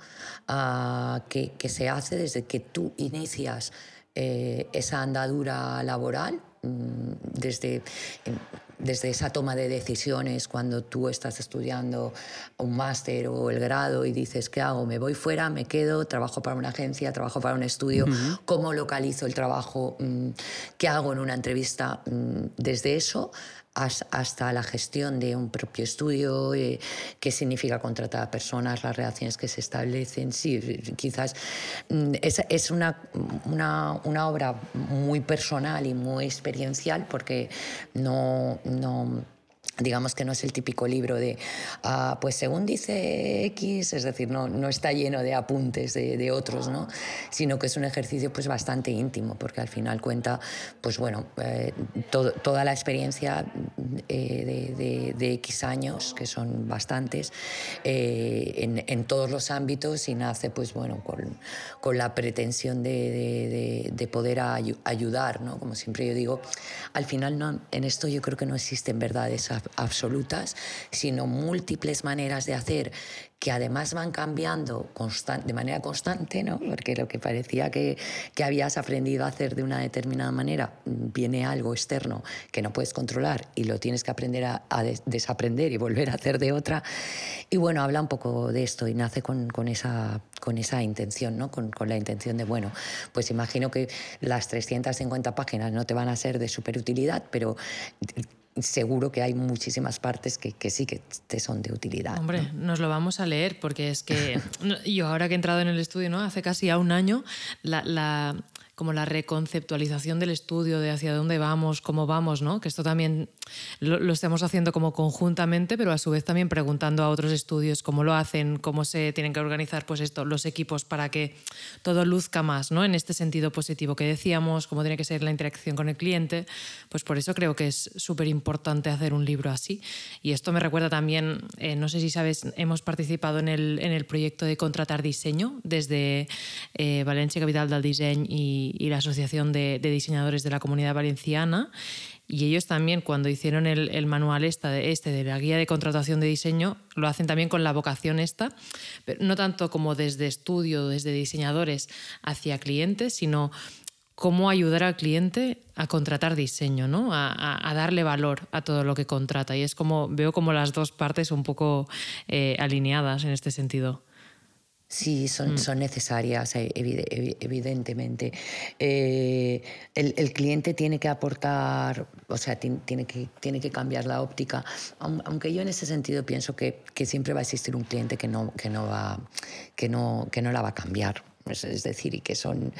Ah, que, que, se hace desde que tú inicias esa andadura laboral mm, desde desde esa toma de decisiones cuando tú estás estudiando un máster o el grado y dices, ¿qué hago? ¿Me voy fuera? ¿Me quedo? ¿Trabajo para una agencia? ¿Trabajo para un estudio? ¿Cómo localizo el trabajo? Mm, ¿Qué hago en una entrevista? Mm, desde eso hasta la gestión de un propio estudio, eh, qué significa contratar a personas, las relaciones que se establecen. Sí, quizás mm, es, es una, una, una, obra muy personal y muy experiencial porque no, no digamos que no es el típico libro de, ah, pues según dice X, es decir, no, no está lleno de apuntes de, de, otros, ¿no? sino que es un ejercicio pues bastante íntimo, porque al final cuenta, pues bueno, eh, toda la experiencia eh, de, de, X años, que son bastantes, eh, en, en, todos los ámbitos y nace, pues bueno, con, con la pretensión de, poder ayudar, ¿no? Como siempre yo digo, al final no, en esto yo creo que no existen verdades absolutas, sino múltiples maneras de hacer que además van cambiando de manera constante, ¿no? porque lo que parecía que, que, habías aprendido a hacer de una determinada manera, viene algo externo que no puedes controlar y lo tienes que aprender a, desaprender y volver a hacer de otra. Y bueno, habla un poco de esto y nace con, esa, con esa intención, ¿no? Con, con, la intención de, bueno, pues imagino que las 350 páginas no te van a ser de superutilidad, pero seguro que hay muchísimas partes que, que, sí que te son de utilidad. Hombre, nos lo vamos a leer porque es que yo ahora que he entrado en el estudio, ¿no? hace casi a un año, la, la como la reconceptualización del estudio, de hacia dónde vamos, cómo vamos, ¿no? Que esto también lo, estamos haciendo como conjuntamente, pero a su vez también preguntando a otros estudios cómo lo hacen, cómo se tienen que organizar pues esto, los equipos para que todo luzca más, ¿no? En este sentido positivo que decíamos, cómo tiene que ser la interacción con el cliente, pues por eso creo que es súper importante hacer un libro así. Y esto me recuerda también, eh, no sé si sabes, hemos participado en el, en el proyecto de contratar diseño desde eh, Valencia Capital del Diseño y la Asociación de, Diseñadores de la Comunidad Valenciana. Y ellos también, cuando hicieron el, manual esta, este de la guía de contratación de diseño, lo hacen también con la vocación esta, pero no tanto como desde estudio, desde diseñadores hacia clientes, sino cómo ayudar al cliente a contratar diseño, ¿no? a, darle valor a todo lo que contrata. Y es como, veo como las dos partes un poco eh, alineadas en este sentido. Sí, son, mm. son necesarias, eh, evidentemente. Eh, el, cliente tiene que aportar, o sea, tiene que, tiene que cambiar la óptica, aunque yo en ese sentido pienso que, que siempre va a existir un cliente que no, que no, va, que no, que no la va a cambiar es decir, y que son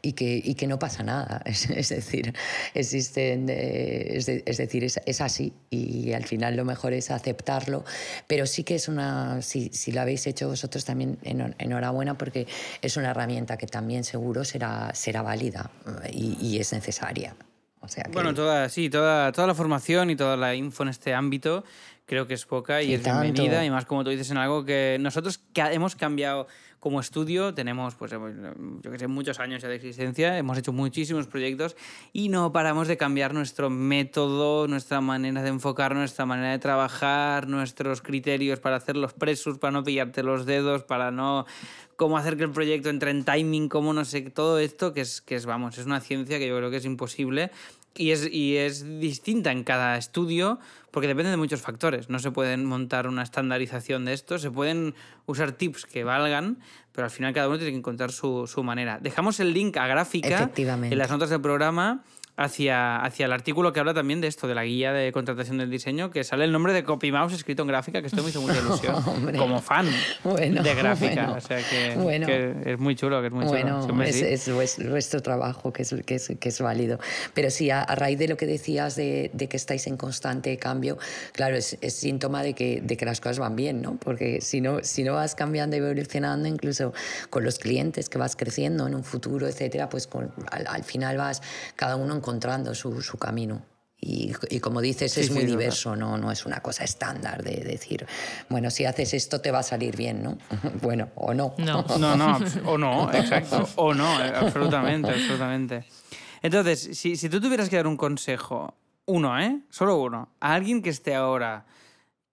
y que, y que no pasa nada. Es, decir, existen, eh, es, decir, es, así y al final lo mejor es aceptarlo, pero sí que es una, si, si lo habéis hecho vosotros también, enhorabuena porque es una herramienta que también seguro será, será válida y, y es necesaria. O sea Bueno, toda, sí, toda, toda la formación y toda la info en este ámbito creo que es poca y, es bienvenida y más como tú dices en algo que nosotros hemos cambiado como estudio tenemos, pues, yo que sé, muchos años ya de existencia, hemos hecho muchísimos proyectos y no paramos de cambiar nuestro método, nuestra manera de enfocar, nuestra manera de trabajar, nuestros criterios para hacer los presos, para no pillarte los dedos, para no cómo hacer que el proyecto entre en timing, cómo no sé, todo esto que es, que es, vamos, es una ciencia que yo creo que es imposible y es, y es distinta en cada estudio porque depende de muchos factores. No se pueden montar una estandarización de esto, se pueden usar tips que valgan, pero al final cada uno tiene que encontrar su, su manera. Dejamos el link a gráfica en las notas del programa hacia, hacia el artículo que habla también de esto, de la guía de contratación del diseño, que sale el nombre de CopyMouse escrito en gráfica, que esto me hizo mucha ilusión como fan de gráfica. o sea que, es muy chulo, que es muy bueno, chulo. es, es, nuestro trabajo, que es, que es, que es válido. Pero sí, a, raíz de lo que decías de, de, que estáis en constante cambio, claro, es, es síntoma de que, de que las cosas van bien, ¿no? Porque si no, si no vas cambiando y evolucionando, incluso con los clientes que vas creciendo en un futuro, etcétera, pues al, al final vas cada uno encontrando su, su camino. Y, y, como dices, es muy diverso, ¿no? no es una cosa estándar de decir, bueno, si haces esto te va a salir bien, ¿no? bueno, o no. No, no, no o no, exacto. O no, eh, absolutamente, absolutamente. Entonces, si, si tú tuvieras que dar un consejo, uno, ¿eh? Solo uno, a alguien que esté ahora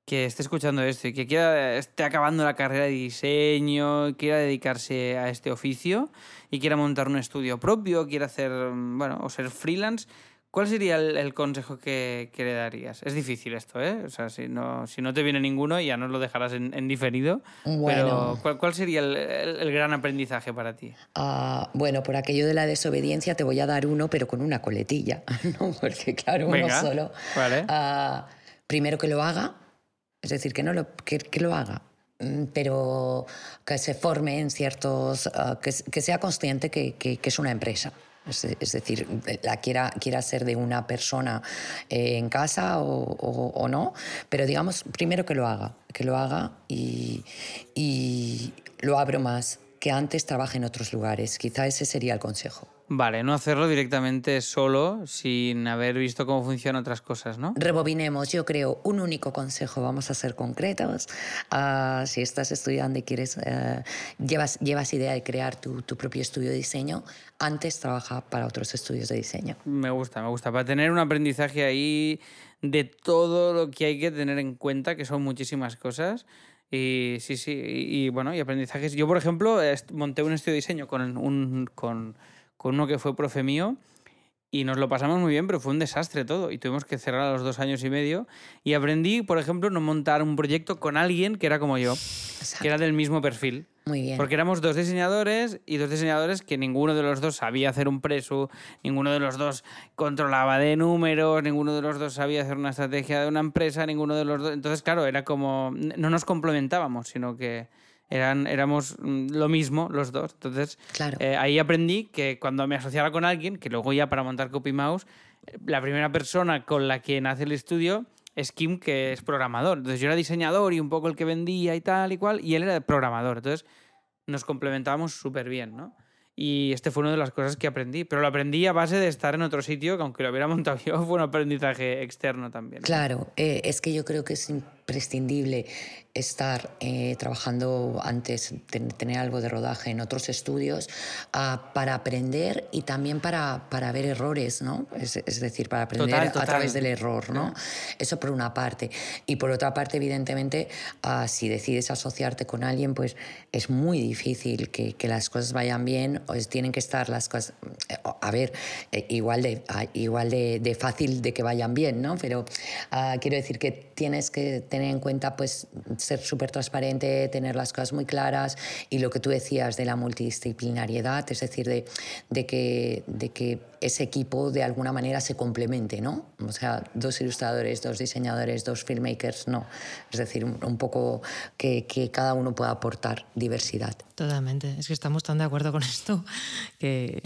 que esté escuchando esto y que quiera, esté acabando la carrera de diseño, quiera dedicarse a este oficio y quiera montar un estudio propio, quiera hacer, bueno, o ser freelance, ¿cuál sería el, consejo que, le darías? Es difícil esto, ¿eh? O sea, si no, si no te viene ninguno, ya no lo dejarás en, diferido. Pero, ¿cuál, sería el, gran aprendizaje para ti? Uh, bueno, por aquello de la desobediencia te voy a dar uno, pero con una coletilla, ¿no? Porque, claro, uno solo. Vale. Uh, primero que lo haga es decir, que, no lo, que, lo haga, mm, pero que se forme en ciertos, ah, que, sea consciente que, es una empresa. Es, decir, la quiera, quiera ser de una persona eh, en casa o, no, pero digamos, primero que lo haga, que lo haga y, y lo abro más, que antes trabaje en otros lugares. Quizá ese sería el consejo. Vale, no hacerlo directamente solo, sin haber visto cómo funcionan otras cosas, ¿no? Rebobinemos, yo creo, un único consejo, vamos a ser concretos. Ah, si estás estudiando y quieres, eh, llevas, llevas idea de crear tu, tu, propio estudio de diseño, antes trabaja para otros estudios de diseño. Me gusta, me gusta, para tener un aprendizaje ahí de todo lo que hay que tener en cuenta, que son muchísimas cosas. Y sí, sí, y, bueno, y aprendizajes. Yo, por ejemplo, monté un estudio de diseño con un... Con, con uno que fue profe mío y nos lo pasamos muy bien, pero fue un desastre todo y tuvimos que cerrar a los dos años y medio y aprendí, por ejemplo, no montar un proyecto con alguien que era como yo, que era del mismo perfil. Muy bien. Porque éramos dos diseñadores y dos diseñadores que ninguno de los dos sabía hacer un preso, ninguno de los dos controlaba de números, ninguno de los dos sabía hacer una estrategia de una empresa, ninguno de los dos... Entonces, claro, era como... No nos complementábamos, sino que eran, éramos mm, lo mismo los dos. Entonces, Claro. eh, ahí aprendí que cuando me asociara con alguien, que luego ya para montar Copy Mouse, eh, la primera persona con la que nace el estudio es Kim, que es programador. Entonces yo era diseñador y un poco el que vendía y tal y cual, y él era programador. Entonces nos complementábamos súper bien, ¿no? Y este fue una de las cosas que aprendí. Pero lo aprendí a base de estar en otro sitio, que aunque lo hubiera montado yo, fue un aprendizaje externo también. Claro, eh, es que yo creo que es imprescindible estar eh, trabajando antes, ten- tener algo de rodaje en otros estudios ah, para aprender y también para, para ver errores, ¿no? Es, es decir, para aprender Total, a total. través del error, ¿no? Eso por una parte. Y por otra parte, evidentemente, ah, si decides asociarte con alguien, pues es muy difícil que, que las cosas vayan bien, o es- tienen que estar las cosas, eh, a ver, eh, igual, de, ah, igual de, de fácil de que vayan bien, ¿no? Pero ah, quiero decir que tienes que tener en cuenta, pues, ser súper transparente, tener las cosas muy claras y lo que tú decías de la multidisciplinariedad, es decir, de, de, que, de que ese equipo de alguna manera se complemente, ¿no? O sea, dos ilustradores, dos diseñadores, dos filmmakers, no. Es decir, un, poco que, que cada uno pueda aportar diversidad. Totalmente. Es que estamos tan de acuerdo con esto que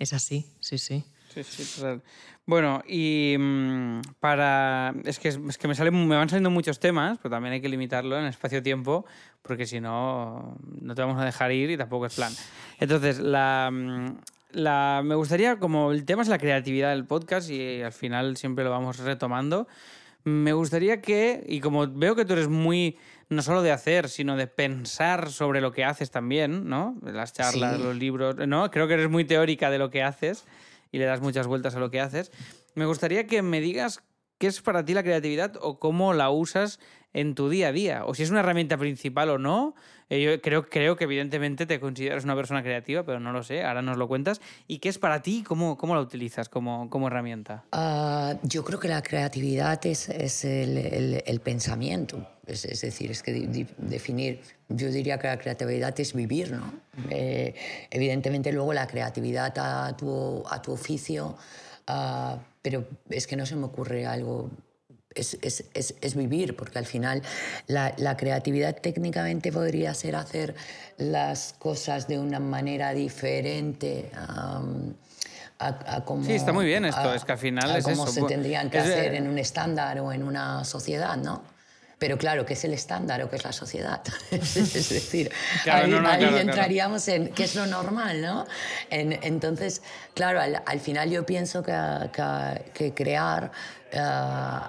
es así, sí, sí. Sí, sí, total. Bueno, y mm, para. Es que, es que me, salen, me van saliendo muchos temas, pero también hay que limitarlo en espacio-tiempo, porque si no, no te vamos a dejar ir y tampoco es plan. Entonces, la, mm, la, me gustaría, como el tema es la creatividad del podcast y al final siempre lo vamos retomando, me gustaría que, y como veo que tú eres muy, no solo de hacer, sino de pensar sobre lo que haces también, ¿no? Las charlas, Sí. los libros, ¿no? Creo que eres muy teórica de lo que haces y le das muchas vueltas a lo que haces. Me gustaría que me digas qué es para ti la creatividad o cómo la usas en tu día a día, o si es una herramienta principal o no. Eh, yo creo, creo que evidentemente te consideras una persona creativa, pero no lo sé, ahora nos lo cuentas. ¿Y qué es para ti? ¿Cómo, cómo la utilizas como, como herramienta? Ah, yo creo que la creatividad es, es el, el- el pensamiento. Es, es decir, es que di- di- definir, yo diría que la creatividad es vivir, ¿no? Eh, evidentemente luego la creatividad a tu, a tu oficio, ah, pero es que no se me ocurre algo es, es- es- es vivir, porque al final la, la creatividad técnicamente podría ser hacer las cosas de una manera diferente. am, a, a Sí, está muy bien esto, a- es que al final es eso, se tendrían que hacer en un estándar o en una sociedad, ¿no? Pero claro, ¿qué es el estándar o qué es la sociedad? es decir, Claro, ahí, no, no, ahí claro, claro. entraríamos en qué es lo normal, ¿no? En- entonces, claro, al, al final yo pienso que, que- que crear, eh,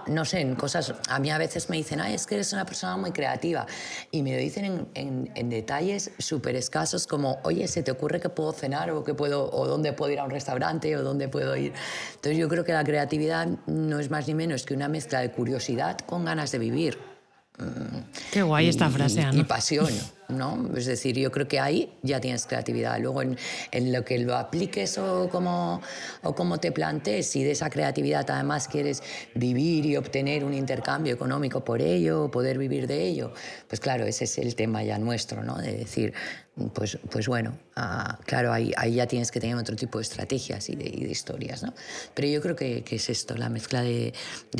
no sé, en cosas, a mí a veces me dicen, ay, es que eres una persona muy creativa, y me lo dicen en, en- en detalles súper escasos como, oye, ¿se te ocurre que puedo cenar o que puedo, o dónde puedo ir a un restaurante o dónde puedo ir? Entonces yo creo que la creatividad no es más ni menos que una mezcla de curiosidad con ganas de vivir Qué guay esta y- frase, y, Ana. pasión, ¿no? Es decir, yo creo que ahí ya tienes creatividad. Luego en, en lo que lo apliques o como, o como te plantees, si de esa creatividad además quieres vivir y obtener un intercambio económico por ello, poder vivir de ello, pues claro, ese es el tema ya nuestro, ¿no? De decir, pues, pues bueno, ah, claro, ahí, ya tienes que tener otro tipo de estrategias y de, historias, ¿no? Pero yo creo que, es esto, la mezcla de,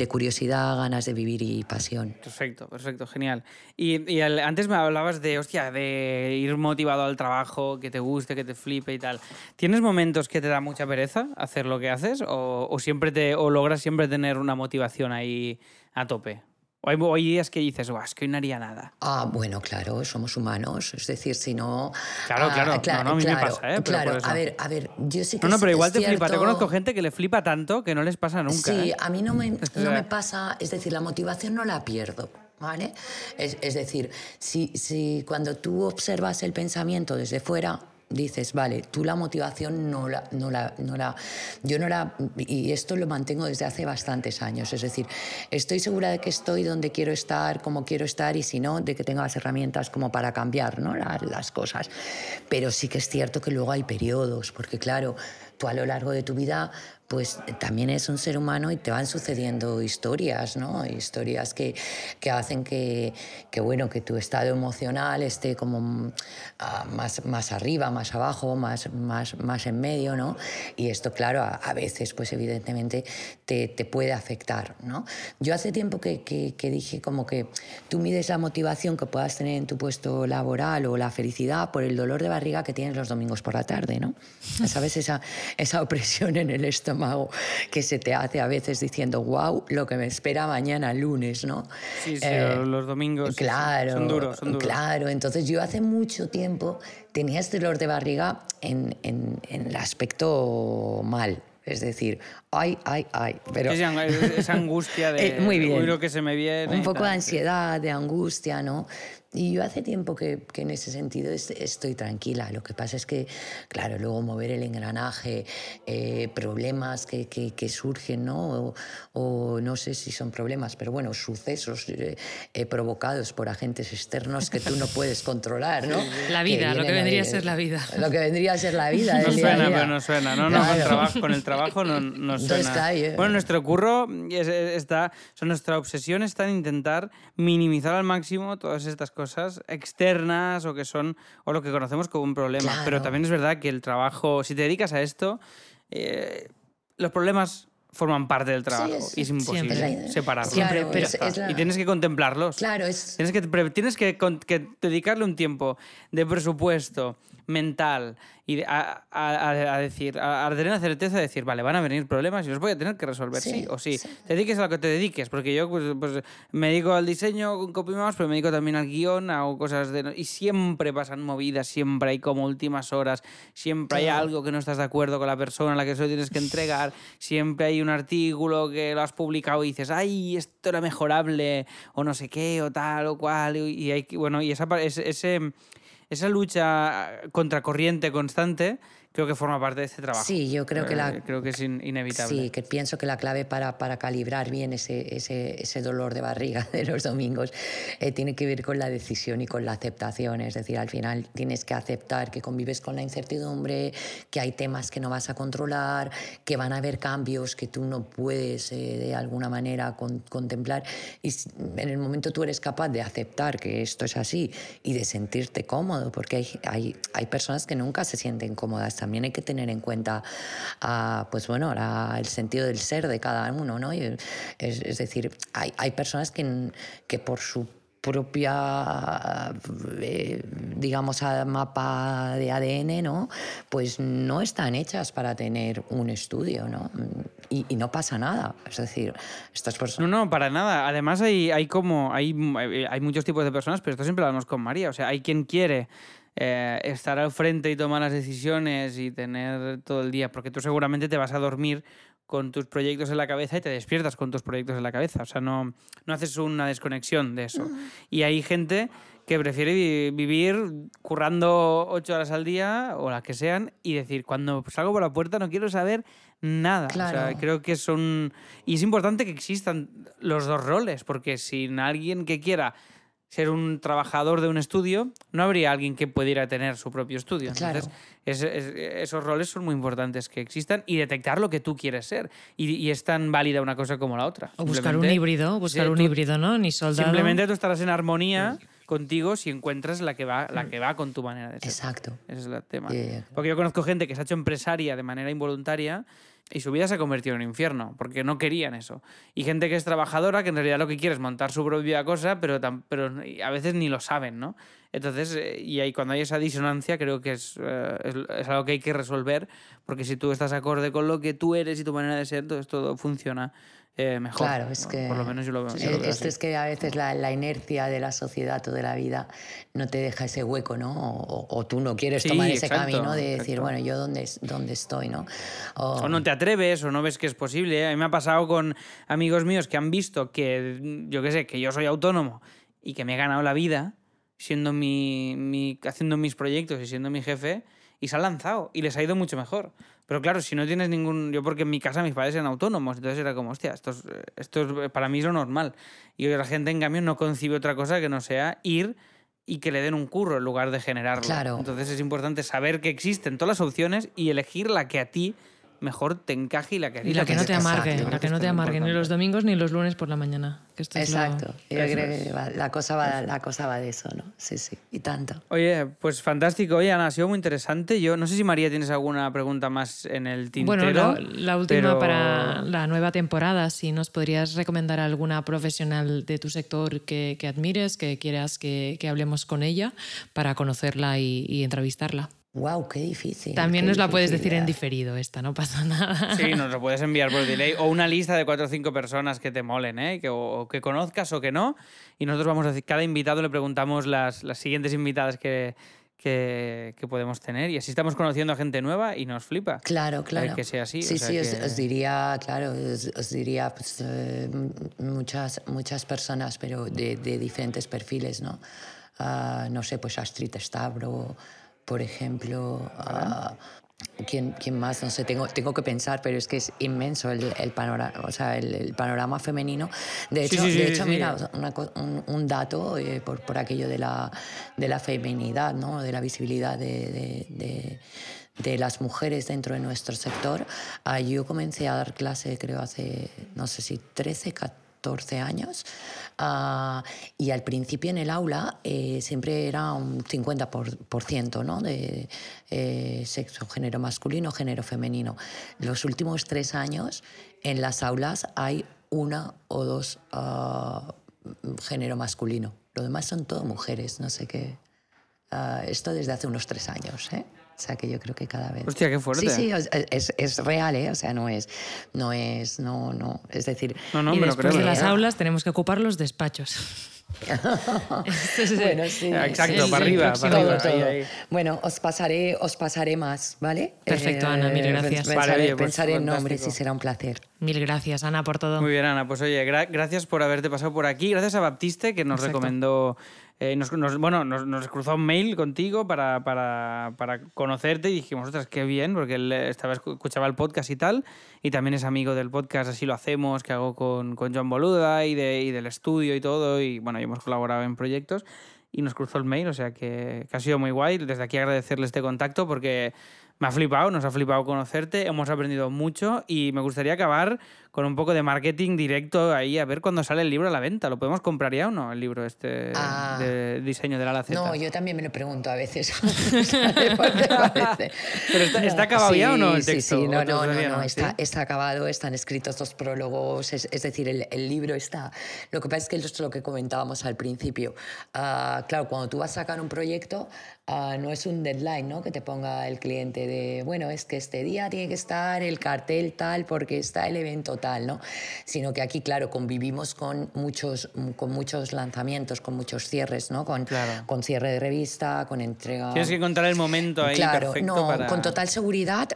curiosidad, ganas de vivir y pasión. Perfecto, perfecto, genial. Y, y antes me hablabas de, hostia, de ir motivado al trabajo, que te guste, que te flipe y tal. ¿Tienes momentos que te da mucha pereza hacer lo que haces o siempre te, o logras siempre tener una motivación ahí a tope? O hay, o hay días que dices, "Buah, es que hoy no haría nada. Ah, bueno, claro, somos humanos. Es decir, si no. Claro, ah, claro. cla- No, no, a mí me claro, pasa, ¿eh? Claro, a ver, a ver, yo sí que No, no, pero igual te flipa. Te cierto- conozco gente que le flipa tanto que no les pasa nunca. Sí, ¿eh? a mí no me, no me pasa, es decir, la motivación no la pierdo. ¿Vale? Es, es decir, si, si cuando tú observas el pensamiento desde fuera, dices, vale, tú la motivación no la, no la, no la, yo no la, y esto lo mantengo desde hace bastantes años, es decir, estoy segura de que estoy donde quiero estar, como quiero estar, y si no, de que tengo las herramientas como para cambiar ¿no? La- las cosas. Pero sí que es cierto que luego hay periodos, porque claro, tú a lo largo de tu vida pues también es un ser humano y te van sucediendo historias, ¿no? Historias que, que hacen que, que, bueno, que tu estado emocional esté como uh, más, más arriba, más abajo, más, más, más en medio, ¿no? Y esto, claro, a, a veces, pues evidentemente te, te, puede afectar, ¿no? Yo hace tiempo que, que, que, dije como que tú mides la motivación que puedas tener en tu puesto laboral o la felicidad por el dolor de barriga que tienes los domingos por la tarde, ¿no? ¿Sabes? Esa, esa opresión en el estómago que se te hace a veces diciendo, wow, lo que me espera mañana lunes, ¿no? Sí, sí, eh, los domingos claro, son duros, son duros. Claro, entonces yo hace mucho tiempo tenía este dolor de barriga en, en, en el aspecto mal, es decir, ay, ay, ay. Pero... Esa, angustia de Eh, Muy bien. lo que se me viene. Un poco de ansiedad, de angustia, ¿no? Y yo hace tiempo que, que en ese sentido es- estoy tranquila. Lo que pasa es que, claro, luego mover el engranaje, eh, problemas que, que- que surgen, ¿no? O, o no sé si son problemas, pero bueno, sucesos eh, eh, provocados por agentes externos que tú no puedes controlar, ¿no? La vida, lo que vendría a ser la vida. Lo que vendría a ser la vida. No suena, pero no suena. No, no, con, el Claro. trabajo, con el trabajo no, no Entonces, suena. claro, Bueno, nuestro curro, es- es- está, o sea, nuestra obsesión está en intentar minimizar al máximo todas estas cosas externas o que son, o lo que conocemos como un problema. Claro. Pero también es verdad que el trabajo, si te dedicas a esto, eh, los problemas forman parte del trabajo y es imposible siempre. separarlos. Siempre, Ya pero está. es la- Y tienes que contemplarlos. Claro, es, Tienes que, pre- tienes que, con- que dedicarle un tiempo de presupuesto mental y a, a- a- decir, a, tener la certeza de decir, vale, van a venir problemas y los voy a tener que resolver, sí, Sí, o sí. sí. Te dediques a lo que te dediques, porque yo pues, pues, me dedico al diseño con CopyMouse, pero me dedico también al guion, hago cosas de... Y siempre pasan movidas, siempre hay como últimas horas, siempre hay algo que no estás de acuerdo con la persona a la que se lo tienes que entregar, siempre hay un artículo que lo has publicado y dices, ay, esto era mejorable, o no sé qué, o tal, o cual, y, hay bueno, y esa, pa- ese, ese- esa lucha contracorriente constante creo que forma parte de este trabajo. Sí, yo creo que la- Eh, creo que es in- inevitable. Sí, que pienso que la clave para, para calibrar bien ese, ese, ese dolor de barriga de los domingos eh, tiene que ver con la decisión y con la aceptación. Es decir, al final tienes que aceptar que convives con la incertidumbre, que hay temas que no vas a controlar, que van a haber cambios que tú no puedes eh, de alguna manera con- contemplar. Y en el momento tú eres capaz de aceptar que esto es así y de sentirte cómodo, porque hay, hay, hay personas que nunca se sienten cómodas. También hay que tener en cuenta, ah, pues bueno, la- el sentido del ser de cada uno, ¿no? Y es, decir, hay, hay personas que, que por su propia, eh, digamos, mapa de ADN, ¿no? Pues no están hechas para tener un estudio, ¿no? Y, y no pasa nada. Es decir, estas No, personas... no, para nada. Además hay, hay como hay, hay muchos tipos de personas, pero esto siempre lo hablamos con María. O sea, hay quien quiere eh, estar al frente y tomar las decisiones y tener todo el día, porque tú seguramente te vas a dormir con tus proyectos en la cabeza y te despiertas con tus proyectos en la cabeza. O sea, no, no haces una desconexión de eso. Y hay gente que prefiere vi- vivir currando ocho horas al día o las que sean y decir, cuando salgo por la puerta no quiero saber nada. O sea, Claro. creo que son... Y es importante que existan los dos roles, porque sin alguien que quiera ser un trabajador de un estudio, no habría alguien que pudiera tener su propio estudio. Claro. Entonces, es- es- esos roles son muy importantes que existan y detectar lo que tú quieres ser. Y, y es tan válida una cosa como la otra. O buscar un híbrido, buscar Sí, un tú- híbrido, ¿no? Ni soldado. Simplemente tú estarás en armonía contigo si encuentras la que va, la que va con tu manera de ser. Exacto. Ese es el tema. Yeah, yeah. Porque yo conozco gente que se ha hecho empresaria de manera involuntaria y su vida se ha convertido en un infierno, porque no querían eso. Y gente que es trabajadora, que en realidad lo que quiere es montar su propia cosa, pero, pero a veces ni lo saben, ¿no? Entonces, eh, y ahí cuando hay esa disonancia, creo que es, eh, es, es algo que hay que resolver, porque si tú estás acorde con lo que tú eres y tu manera de ser, entonces todo funciona eh, mejor. Claro, es que... Por lo menos yo lo, veo Esto así. es que a veces la, la inercia de la sociedad o de la vida no te deja ese hueco, ¿no? O, o tú no quieres Sí, tomar ese exacto, camino de decir, bueno, ¿yo dónde, dónde estoy, no? O, O no te atreves o no ves que es posible. A mí me ha pasado con amigos míos que han visto que, yo qué sé, que yo soy autónomo y que me he ganado la vida siendo mi, mi- haciendo mis proyectos y siendo mi jefe y se han lanzado y les ha ido mucho mejor. Pero claro, si no tienes ningún... Yo porque en mi casa mis padres eran autónomos, entonces era como, hostia, esto es, esto es- para mí es lo normal. Y la gente, en cambio, no concibe otra cosa que no sea ir y que le den un curro en lugar de generarlo. Claro. Entonces es importante saber que existen todas las opciones y elegir la que a ti mejor te encaje y la que Y la que no te amargue, Exacto. la que no te amargue ni los domingos ni los lunes por la mañana. Que esto es lo- Exacto. Yo Eso creo es. que va- la, cosa va, la cosa va de eso, ¿no? Sí, sí. Y tanto. Oye, pues fantástico. Oye, Ana, ha sido muy interesante. Yo no sé si María tienes alguna pregunta más en el tintero. Bueno, la, la última pero- para la nueva temporada, si nos podrías recomendar a alguna profesional de tu sector que, que admires, que quieras que, que hablemos con ella para conocerla y, y entrevistarla. Wow, qué difícil. También qué nos la puedes decir en diferido esta, no pasa nada. Sí, nos lo puedes enviar por delay. O una lista de cuatro o cinco personas que te molen, ¿eh? Que, o, o que conozcas o que no. Y nosotros vamos a decir, cada invitado le preguntamos las, las siguientes invitadas que, que, que podemos tener. Y así estamos conociendo a gente nueva y nos flipa. Claro, claro. que sea así, o Sí, sea sí, os, que- os diría, claro, os, os diría pues, eh, muchas, muchas personas, pero de, de diferentes perfiles, ¿no? Ah, no sé, pues Astrid Stavro, por ejemplo. ah, ¿quién, quién más? No sé, tengo, tengo que pensar, pero es que es inmenso el, el panorama, o sea, el, el panorama femenino. De hecho, sí, sí, de sí, hecho mira, una un, un dato eh, por, por aquello de la, de la feminidad, ¿no? de la visibilidad de, de- de- de las mujeres dentro de nuestro sector. Ah, yo comencé a dar clase, creo, hace, no sé si 13, 14 años. Ah, y al principio en el aula eh, siempre era un 50%, por, por ciento, ¿no? de eh, sexo, género masculino, género femenino. Los últimos tres años en las aulas hay una o dos ah, género masculino. Lo demás son todo mujeres, no sé qué. Ah, esto desde hace unos tres años, ¿eh? O sea que yo creo que cada vez. Hostia, qué fuerte. Sí, sí, es, es- es real, ¿eh? O sea, no es, no es, no, no. Es decir, No, no, y después creo. de las ¿verdad? aulas tenemos que ocupar los despachos. Bueno, sí. Exacto, sí, para sí, arriba, para todo, arriba. ahí, todo. ahí. Bueno, os pasaré, os pasaré más, ¿vale? Perfecto, Ana, mil gracias. Pensaré, Vale, pues pensaré en nombres y será un placer. Mil gracias, Ana, por todo. Muy bien, Ana. Pues oye, gra- gracias por haberte pasado por aquí. Gracias a Baptiste, que nos Exacto. recomendó. Eh, nos, nos- bueno, nos, nos cruzó un mail contigo para, para, para conocerte y dijimos, ostras, qué bien, porque él eh, estaba, escuchaba el podcast y tal. Y también es amigo del podcast Así lo hacemos, que hago con, con John Boluda y, de, y del estudio y todo. Y bueno, y hemos colaborado en proyectos. Y nos cruzó el mail, o sea que, que ha sido muy guay. Desde aquí agradecerle este contacto porque me ha flipado, nos ha flipado conocerte, hemos aprendido mucho y me gustaría acabar con un poco de marketing directo ahí, a ver cuándo sale el libro a la venta. ¿Lo podemos comprar ya o no, el libro este Ah. de diseño de la Z? No, yo también me lo pregunto a veces. Pero está- ¿está acabado ya o no el Sí, texto? Sí, sí, no, ¿O no, no, no, está, ¿Sí? está acabado, están escritos los prólogos, es, es decir, el, el libro está. Lo que pasa es que esto es lo que comentábamos al principio. Ah, claro, cuando tú vas a sacar un proyecto, ah, no es un deadline ¿no? que te ponga el cliente de, bueno, es que este día tiene que estar el cartel tal porque está el evento tal, ¿no? Sino que aquí, claro, convivimos con muchos, con muchos lanzamientos, con muchos cierres, ¿no? Con, Claro. con cierre de revista, con entrega... Tienes que encontrar el momento ahí Claro, perfecto no, para... con total seguridad,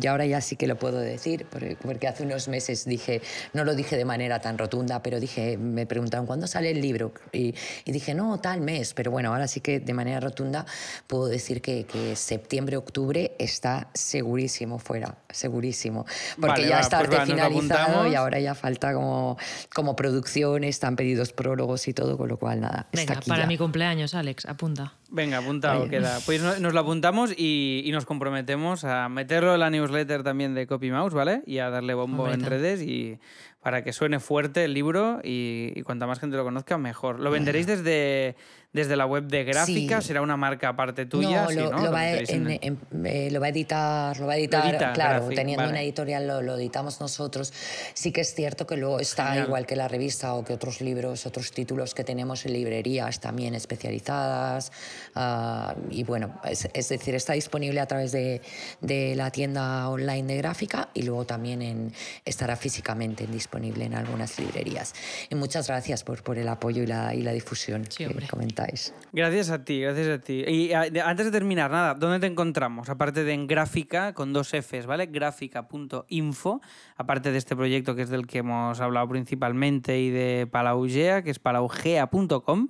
y ahora ya sí que lo puedo decir, porque, hace unos meses dije, no lo dije de manera tan rotunda, pero dije, me preguntaron, ¿cuándo sale el libro? Y, y dije, no, tal mes, pero bueno, ahora sí que de manera rotunda puedo decir que, que septiembre, octubre está segurísimo fuera, segurísimo, porque Vale, ya va, está pues arte finalizado y ahora ya falta como, como producción, están pedidos prólogos y todo, con lo cual nada, está Venga, aquí para ya. mi cumpleaños, Alex, apunta. Venga, apuntado Oye. queda. Pues no- nos lo apuntamos y, y nos comprometemos a meterlo en la newsletter también de Copy Mouse, ¿vale? Y a darle bombo Hombre, en redes y para que suene fuerte el libro y, y cuanta más gente lo conozca, mejor. ¿Lo venderéis desde, desde la web de gráfica? Sí. ¿Será una marca aparte tuya? No, Sí, lo, ¿no? lo va, meteréis en en- el- en- eh, lo va a editar, lo va a editar, edita claro, Graphic, teniendo vale. una editorial lo, editamos nosotros. Sí que es cierto que luego está Genial. igual que la revista o que otros libros, otros títulos que tenemos en librerías también especializadas. ah, y bueno, es, es decir, está disponible a través de, de la tienda online de gráfica y luego también en, estará físicamente disponible en algunas librerías. Y muchas gracias por, por el apoyo y la, y la difusión Sí, que hombre. comentáis. Gracias a ti, gracias a ti. Y a- de- antes de terminar, nada, ¿dónde te encontramos? Aparte de en gráfica, con dos Fs, ¿vale? Gráfica.info, aparte de este proyecto que es del que hemos hablado principalmente y de Palaugea, que es palaugea.com,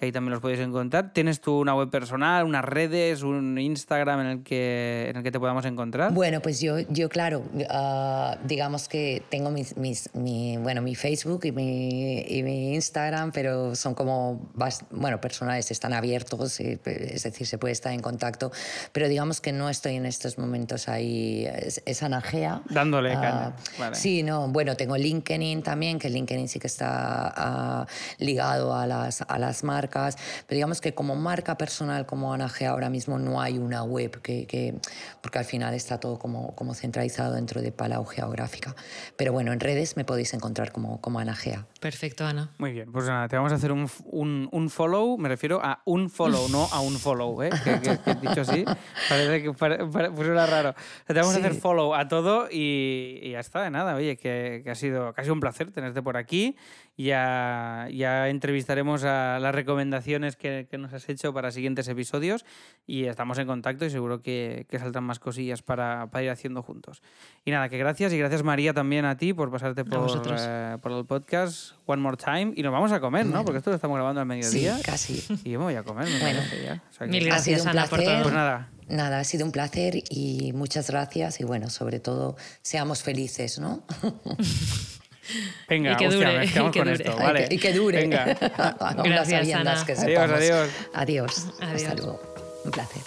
que ahí también los podéis encontrar. ¿Tienes tú una web personal, unas redes, un Instagram en el que, en el que te podamos encontrar? Bueno, pues yo, yo claro, uh, digamos que tengo mis, mis, mi, bueno, mi Facebook y mi, y mi Instagram, pero son como, bueno, personales, están abiertos, es decir, se puede estar en contacto, pero digamos que no estoy en estos momentos ahí, es, es Anagea. Dándole uh, Vale. Sí, no, bueno, tengo LinkedIn también, que LinkedIn sí que está uh, ligado a las, a las marcas, pero digamos que como marca personal, como Anagea, ahora mismo no hay una web que, que porque al final está todo como, como centralizado dentro de Palau Geográfica. Pero bueno, en redes me podéis encontrar como, como Ana Gea. Perfecto, Ana. Muy bien, pues nada, te vamos a hacer un, un, un follow, me refiero a un follow, no a un follow, ¿eh? que, que, dicho así, parece que pare, pare, pues era raro. Te vamos sí. a hacer follow a todo y, y, ya está, de nada, oye, que, que, ha sido, que ha sido un placer tenerte por aquí. Ya, ya entrevistaremos a las recomendaciones que, que, nos has hecho para siguientes episodios y estamos en contacto y seguro que, que saldrán más cosillas para, para, ir haciendo juntos. Y nada, que gracias y gracias María también a ti por pasarte por, eh, por el podcast One More Time y nos vamos a comer, ¿no? Bueno. Porque esto lo estamos grabando al mediodía. Sí, casi. Y yo me voy a comer. Me bueno, ya. O sea. Mil gracias, Ana, por todo. Pues nada. Nada, ha sido un placer y muchas gracias y bueno, sobre todo, seamos felices, ¿no? Venga, y que hostia, dure, nos quedamos y que con dure. esto, vale. Y que, y que dure. Venga. Gracias, Ana. que Adiós, adiós. Adiós. Adiós. Hasta luego. Un placer.